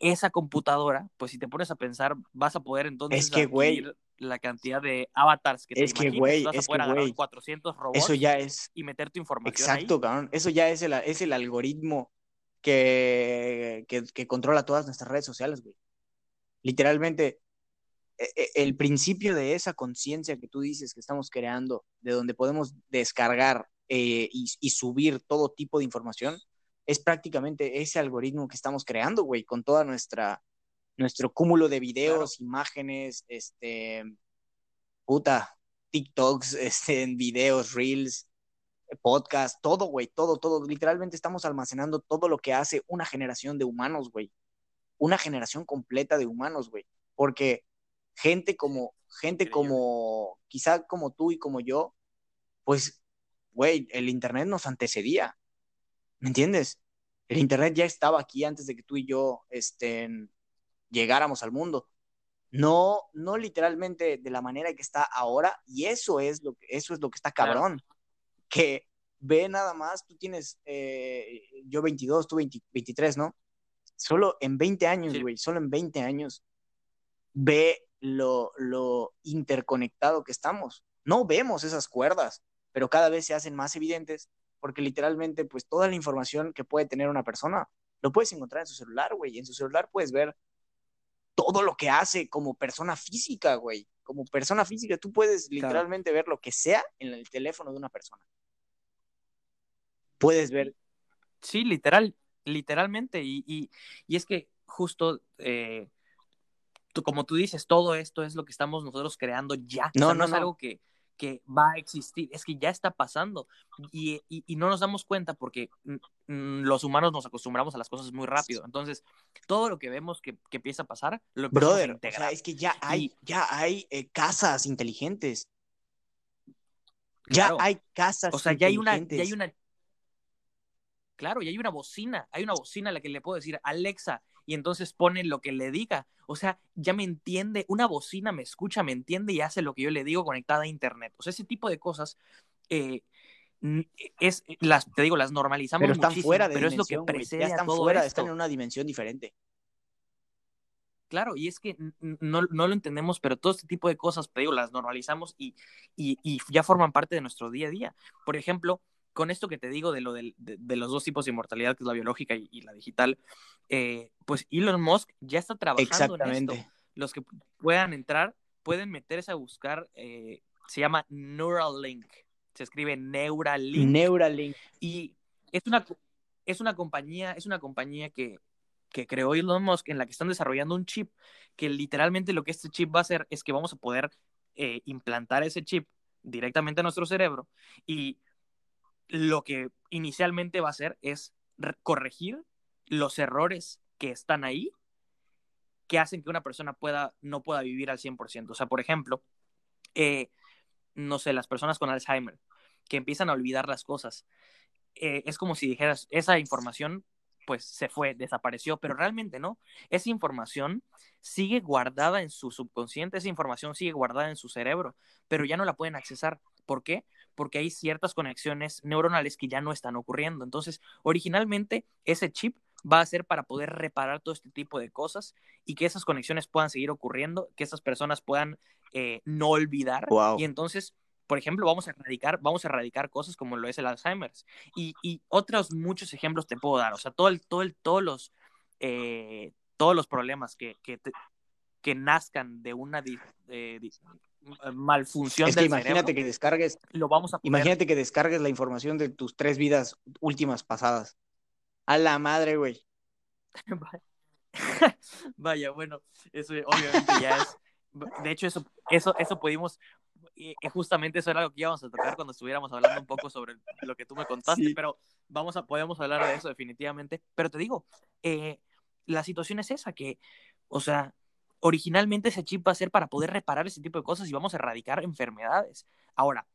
esa computadora, pues si te pones a pensar, vas a poder entonces Es que, güey, adquirir la cantidad de avatars que te Es que, güey, vas a poder que, agarrar güey, 400 robots Eso ya es, y meter tu información exacto, ahí. cabrón. Eso ya es el, es el algoritmo que, que, que controla todas nuestras redes sociales, güey. Literalmente, e- e- el principio de esa conciencia que tú dices que estamos creando, de donde podemos descargar eh, y, y subir todo tipo de información, es prácticamente ese algoritmo que estamos creando, güey, con toda nuestra nuestro cúmulo de videos, imágenes, este, puta, TikToks, este, videos, reels, podcast, todo, güey, todo, todo. Literalmente estamos almacenando todo lo que hace una generación de humanos, güey. Una generación completa de humanos, güey. Porque gente como, gente Increíble. como, quizá como tú y como yo, pues, güey, el Internet nos antecedía. ¿Me entiendes? El Internet ya estaba aquí antes de que tú y yo estén, llegáramos al mundo. No, no literalmente de la manera que está ahora, y eso es lo que, eso es lo que está Claro. cabrón. Que ve nada más, tú tienes, eh, yo 22, tú 20 23, ¿no? Solo en 20 años, Sí. güey, solo en 20 años, ve lo, lo interconectado que estamos. No vemos esas cuerdas, pero cada vez se hacen más evidentes porque literalmente, pues toda la información que puede tener una persona, lo puedes encontrar en su celular, güey. En su celular puedes ver todo lo que hace como persona física, güey. Como persona física, tú puedes literalmente ver lo que sea en el teléfono de una persona. Puedes ver. Sí, literal, literalmente. Y, y, y es que justo, eh, tú, como tú dices, todo esto es lo que estamos nosotros creando ya. No, O sea, no, es no. algo que, que va a existir, es que ya está pasando. Y, y, y no nos damos cuenta porque los humanos nos acostumbramos a las cosas muy rápido. Entonces, todo lo que vemos que, que empieza a pasar, lo empezamos a Brother, o integrar. sea, es que ya hay, Y- ya hay eh, casas inteligentes. Ya Claro. hay casas O sea, ya hay una, ya hay una. Claro, y hay una bocina, hay una bocina a la que le puedo decir Alexa, y entonces pone lo que le diga. O sea, ya me entiende, una bocina me escucha, me entiende y hace lo que yo le digo conectada a internet. O sea, ese tipo de cosas eh, es las, te digo, las normalizamos Pero están muchísimo, fuera de pero es lo que precede Ya están todo fuera, esto. están en una dimensión diferente. Claro, y es que no, lo entendemos, pero todo este tipo de cosas, te digo, las normalizamos y, y, ya forman parte de nuestro día a día. Por ejemplo, con esto que te digo de, lo de, los dos tipos de inmortalidad, que es la biológica y, la digital, eh, pues Elon Musk ya está trabajando en esto. Los que puedan entrar pueden meterse a buscar, eh, se llama Neuralink, se escribe Neuralink. Neuralink. Y es una, es una compañía, es una compañía que, que creó Elon Musk, en la que están desarrollando un chip, que literalmente lo que este chip va a hacer es que vamos a poder eh, implantar ese chip directamente a nuestro cerebro y lo que inicialmente va a hacer es corregir los errores que están ahí que hacen que una persona pueda, no pueda vivir al 100%. O sea, por ejemplo, eh, no sé, las personas con Alzheimer, que empiezan a olvidar las cosas. Eh, es como si dijeras, esa información pues se fue, desapareció, pero realmente no. Esa información sigue guardada en su subconsciente, esa información sigue guardada en su cerebro, pero ya no la pueden accesar. ¿Por qué? Porque hay ciertas conexiones neuronales que ya no están ocurriendo. Entonces, originalmente ese chip va a ser para poder reparar todo este tipo de cosas y que esas conexiones puedan seguir ocurriendo, que esas personas puedan eh, no olvidar. Y entonces por ejemplo, vamos a erradicar, vamos a erradicar cosas como lo es el Alzheimer. Y, y otros muchos ejemplos te puedo dar. O sea, todo el, todo el, todos los eh, todos los problemas que, que, que nazcan de una eh, malfunción es que imagínate que descargues lo vamos a imagínate que descargues la información de tus tres vidas últimas pasadas a la madre güey vaya bueno eso obviamente ya es de hecho eso eso eso pudimos y justamente eso era lo que íbamos a tocar cuando estuviéramos hablando un poco sobre lo que tú me contaste, pero vamos a, podemos hablar de eso definitivamente. Pero te digo, eh, la situación es esa, que, o sea, originalmente ese chip va a ser para poder reparar ese tipo de cosas y vamos a erradicar enfermedades. Ahora,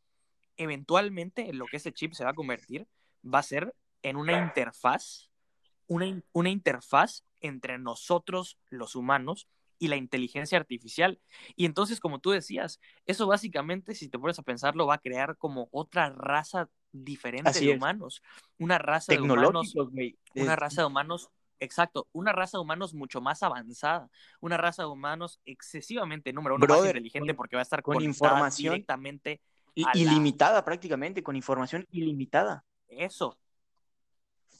eventualmente lo que ese chip se va a convertir va a ser en una interfaz, una, una interfaz entre nosotros, los humanos, y la inteligencia artificial. Y entonces, como tú decías, eso básicamente, si te pones a pensarlo, va a crear como otra raza diferente de humanos. Una raza de humanos. Una raza de humanos. Exacto, una raza de humanos mucho más avanzada, una raza de humanos excesivamente, número uno, más inteligente porque va a estar con información directamente ilimitada prácticamente, con información ilimitada. Eso.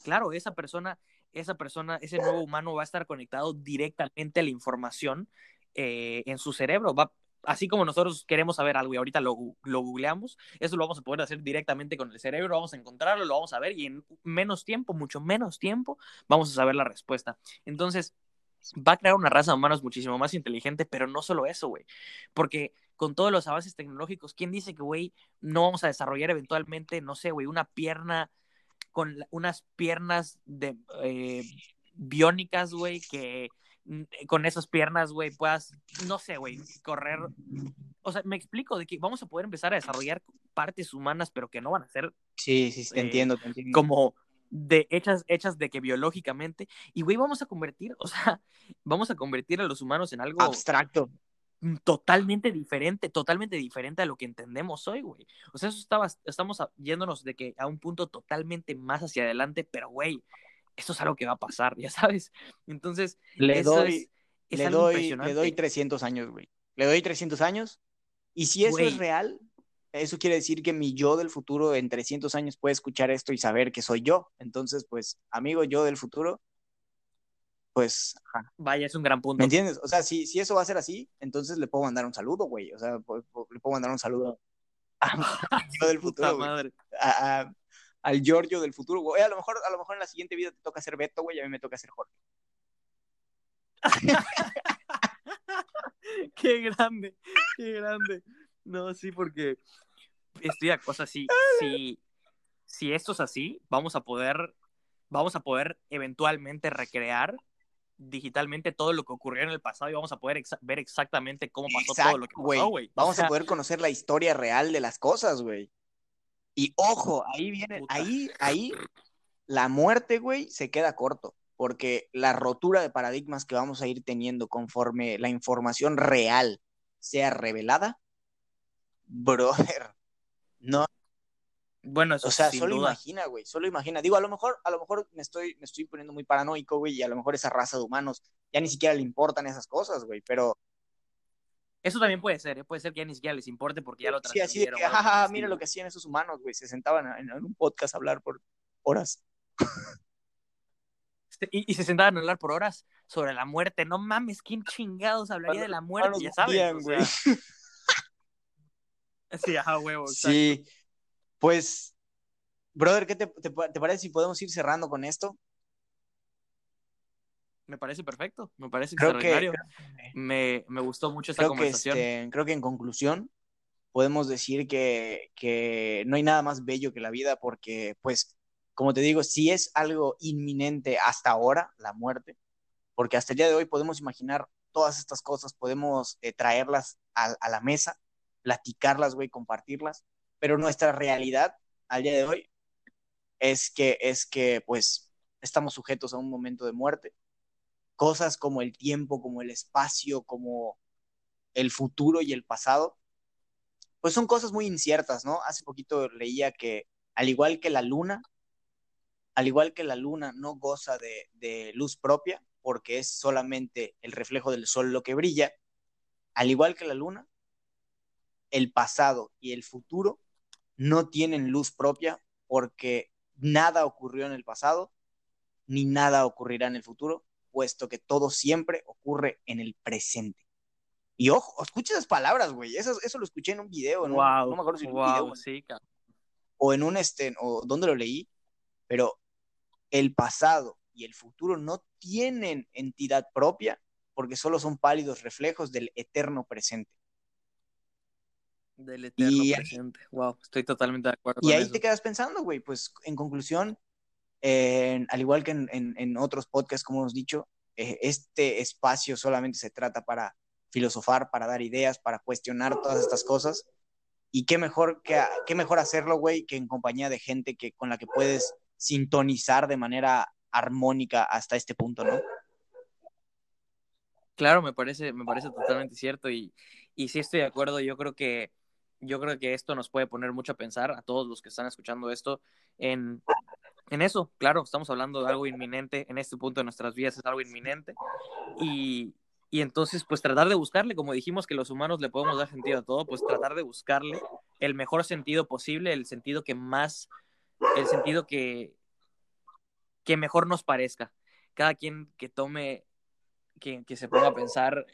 Claro, esa persona esa persona, ese nuevo humano va a estar conectado directamente a la información eh, en su cerebro. Va, así como nosotros queremos saber algo y ahorita lo, lo, googleamos, eso lo vamos a poder hacer directamente con el cerebro, vamos a encontrarlo, lo vamos a ver y en menos tiempo, mucho menos tiempo, vamos a saber la respuesta. Entonces, va a crear una raza de humanos muchísimo más inteligente, pero no solo eso, güey, porque con todos los avances tecnológicos, ¿quién dice que, güey, no vamos a desarrollar eventualmente, no sé, güey, una pierna con unas piernas de eh, biónicas, güey, que con esas piernas, güey, puedas, no sé, güey, correr. O sea, me explico de que vamos a poder empezar a desarrollar partes humanas, pero que no van a ser. Sí, sí, te, entiendo, te entiendo. Como de hechas, hechas de que biológicamente. Y, güey, vamos a convertir, o sea, vamos a convertir a los humanos en algo. Abstracto. Mm, totalmente diferente, totalmente diferente a lo que entendemos hoy, güey. O sea, eso estaba, estamos yéndonos de que a un punto totalmente más hacia adelante, pero, güey, esto es algo que va a pasar, ya sabes. Entonces, le doy, le, doy le doy 300 años, güey. Le doy 300 años. Y si eso es real, eso quiere decir que mi yo del futuro en 300 años puede escuchar esto y saber que soy yo. Entonces, pues, amigo yo del futuro, pues, Vaya, es un gran punto. ¿Me entiendes? O sea, si, si eso va a ser así, entonces le puedo mandar un saludo, güey. O sea, le puedo mandar un saludo al yo del futuro, madre. al Giorgio del futuro, güey. A lo mejor, a lo mejor en la siguiente vida te toca ser Beto, güey, y a mí me toca ser Jorge. qué grande, qué grande. No, sí, porque estoy a cosas así. Si, si esto es así, vamos a poder, vamos a poder eventualmente recrear digitalmente todo lo que ocurrió en el pasado y vamos a poder ver exactamente cómo pasó todo lo que pasó, güey. Vamos a poder conocer la historia real de las cosas, güey. Y ojo, ahí viene, ahí, ahí, la muerte, güey, se queda corto, porque la rotura de paradigmas que vamos a ir teniendo conforme la información real sea revelada, brother, no, bueno, eso O sea, solo imagina, güey, solo imagina. Digo, a lo mejor, a lo mejor me estoy, me estoy poniendo muy paranoico, güey, y a lo mejor esa raza de humanos ya ni siquiera le importan esas cosas, güey, pero... Eso también puede ser, ¿eh? puede ser que ya ni siquiera les importe porque ya lo Sí, así de que, jajaja, mira lo que hacían esos humanos, güey, se sentaban en, en un podcast a hablar por horas. Y, y, se sentaban a hablar por horas sobre la muerte. No mames, ¿quién chingados hablaría de la muerte? Ya sabes. Bien, güey. O sea... sí, ajá, huevo. Exacto. Pues, brother, ¿qué te, te, te, parece si podemos ir cerrando con esto? Me parece perfecto, me parece creo extraordinario. Que, me, me, gustó mucho esta creo conversación. Que este, creo que en conclusión podemos decir que, que no hay nada más bello que la vida porque, pues, como te digo, si es algo inminente hasta ahora, la muerte, porque hasta el día de hoy podemos imaginar todas estas cosas, podemos eh, traerlas a, a, la mesa, platicarlas, güey, compartirlas, pero nuestra realidad al día de hoy es que, es que, pues, estamos sujetos a un momento de muerte. Cosas como el tiempo, como el espacio, como el futuro y el pasado, pues son cosas muy inciertas, ¿no? Hace poquito leía que, al igual que la luna, al igual que la luna no goza de, de, luz propia, porque es solamente el reflejo del sol lo que brilla, al igual que la luna, el pasado y el futuro no tienen luz propia porque nada ocurrió en el pasado, ni nada ocurrirá en el futuro, puesto que todo siempre ocurre en el presente. Y ojo, escucha esas palabras, güey. Eso, eso lo escuché en un video, ¿no? Wow, no me acuerdo si en wow, un video. Sí, o en un este, o dónde lo leí, pero el pasado y el futuro no tienen entidad propia porque solo son pálidos reflejos del eterno presente. Del eterno y presente. Ahí, wow, estoy totalmente de acuerdo. Y con ahí eso. te quedas pensando, güey, pues en conclusión, eh, al igual que en, en, en, otros podcasts, como hemos dicho, eh, este espacio solamente se trata para filosofar, para dar ideas, para cuestionar todas estas cosas. Y qué mejor, que, qué mejor hacerlo, güey, que en compañía de gente que, con la que puedes sintonizar de manera armónica hasta este punto, ¿no? Claro, me parece, me parece totalmente cierto y, y sí estoy de acuerdo. Yo creo que yo creo que esto nos puede poner mucho a pensar a todos los que están escuchando esto en, en eso. Claro, estamos hablando de algo inminente en este punto de nuestras vidas, es algo inminente y, y entonces pues tratar de buscarle, como dijimos que los humanos le podemos dar sentido a todo, pues tratar de buscarle el mejor sentido posible, el sentido que más, el sentido que, que mejor nos parezca. Cada quien que tome, que, que se ponga a pensar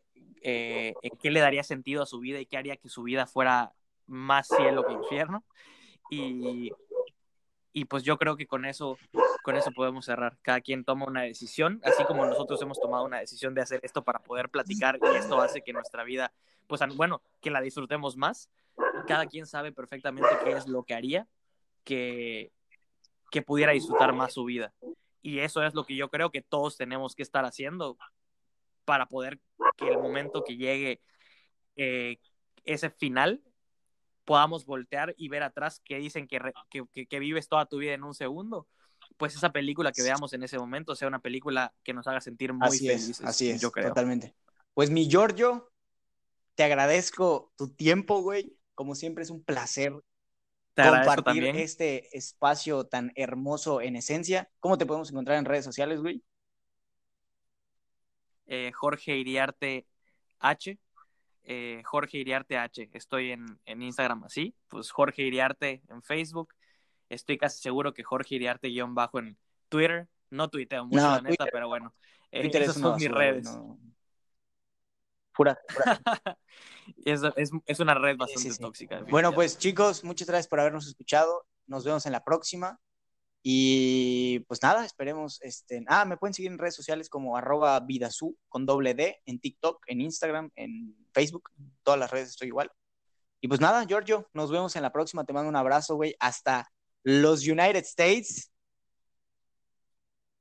eh, en qué le daría sentido a su vida y qué haría que su vida fuera más cielo que infierno. Y, y pues yo creo que con eso, con eso podemos cerrar. Cada quien toma una decisión, así como nosotros hemos tomado una decisión de hacer esto para poder platicar y esto hace que nuestra vida, pues bueno, que la disfrutemos más. Cada quien sabe perfectamente qué es lo que haría que, que pudiera disfrutar más su vida. Y eso es lo que yo creo que todos tenemos que estar haciendo para poder que el momento que llegue eh, ese final podamos voltear y ver atrás que dicen que, que, que, vives toda tu vida en un segundo, pues esa película que veamos en ese momento sea una película que nos haga sentir muy así felices. Es, así es, yo creo. totalmente. Pues mi Giorgio, te agradezco tu tiempo, güey. Como siempre es un placer te compartir también. este espacio tan hermoso en esencia. ¿Cómo te podemos encontrar en redes sociales, güey? Eh, Jorge Iriarte H. Eh, Jorge Iriarte H. Estoy en, en, Instagram así, pues Jorge Iriarte en Facebook. Estoy casi seguro que Jorge Iriarte guion bajo en Twitter. No tuiteo mucho, no, la neta, pero bueno. Eh, Twitter esas es son basura, mis redes. No. Pura, pura. es, es, es, una red bastante sí, sí, sí. tóxica. Bueno, pues chicos, muchas gracias por habernos escuchado. Nos vemos en la próxima. Y pues nada, esperemos. Este... Ah, me pueden seguir en redes sociales como arroba vidasu con doble D en TikTok, en Instagram, en Facebook. Todas las redes estoy igual. Y pues nada, Giorgio, nos vemos en la próxima. Te mando un abrazo, güey. Hasta los United States.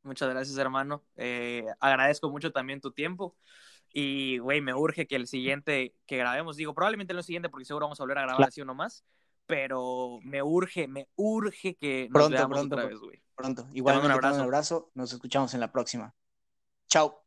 Muchas gracias, hermano. Eh, agradezco mucho también tu tiempo. Y, güey, me urge que el siguiente que grabemos, digo, probablemente no el siguiente, porque seguro vamos a volver a grabar claro. así uno más pero me urge, me urge que nos pronto, veamos pronto, otra vez, güey. Pronto. Igual un abrazo. un abrazo. Nos escuchamos en la próxima. Chao.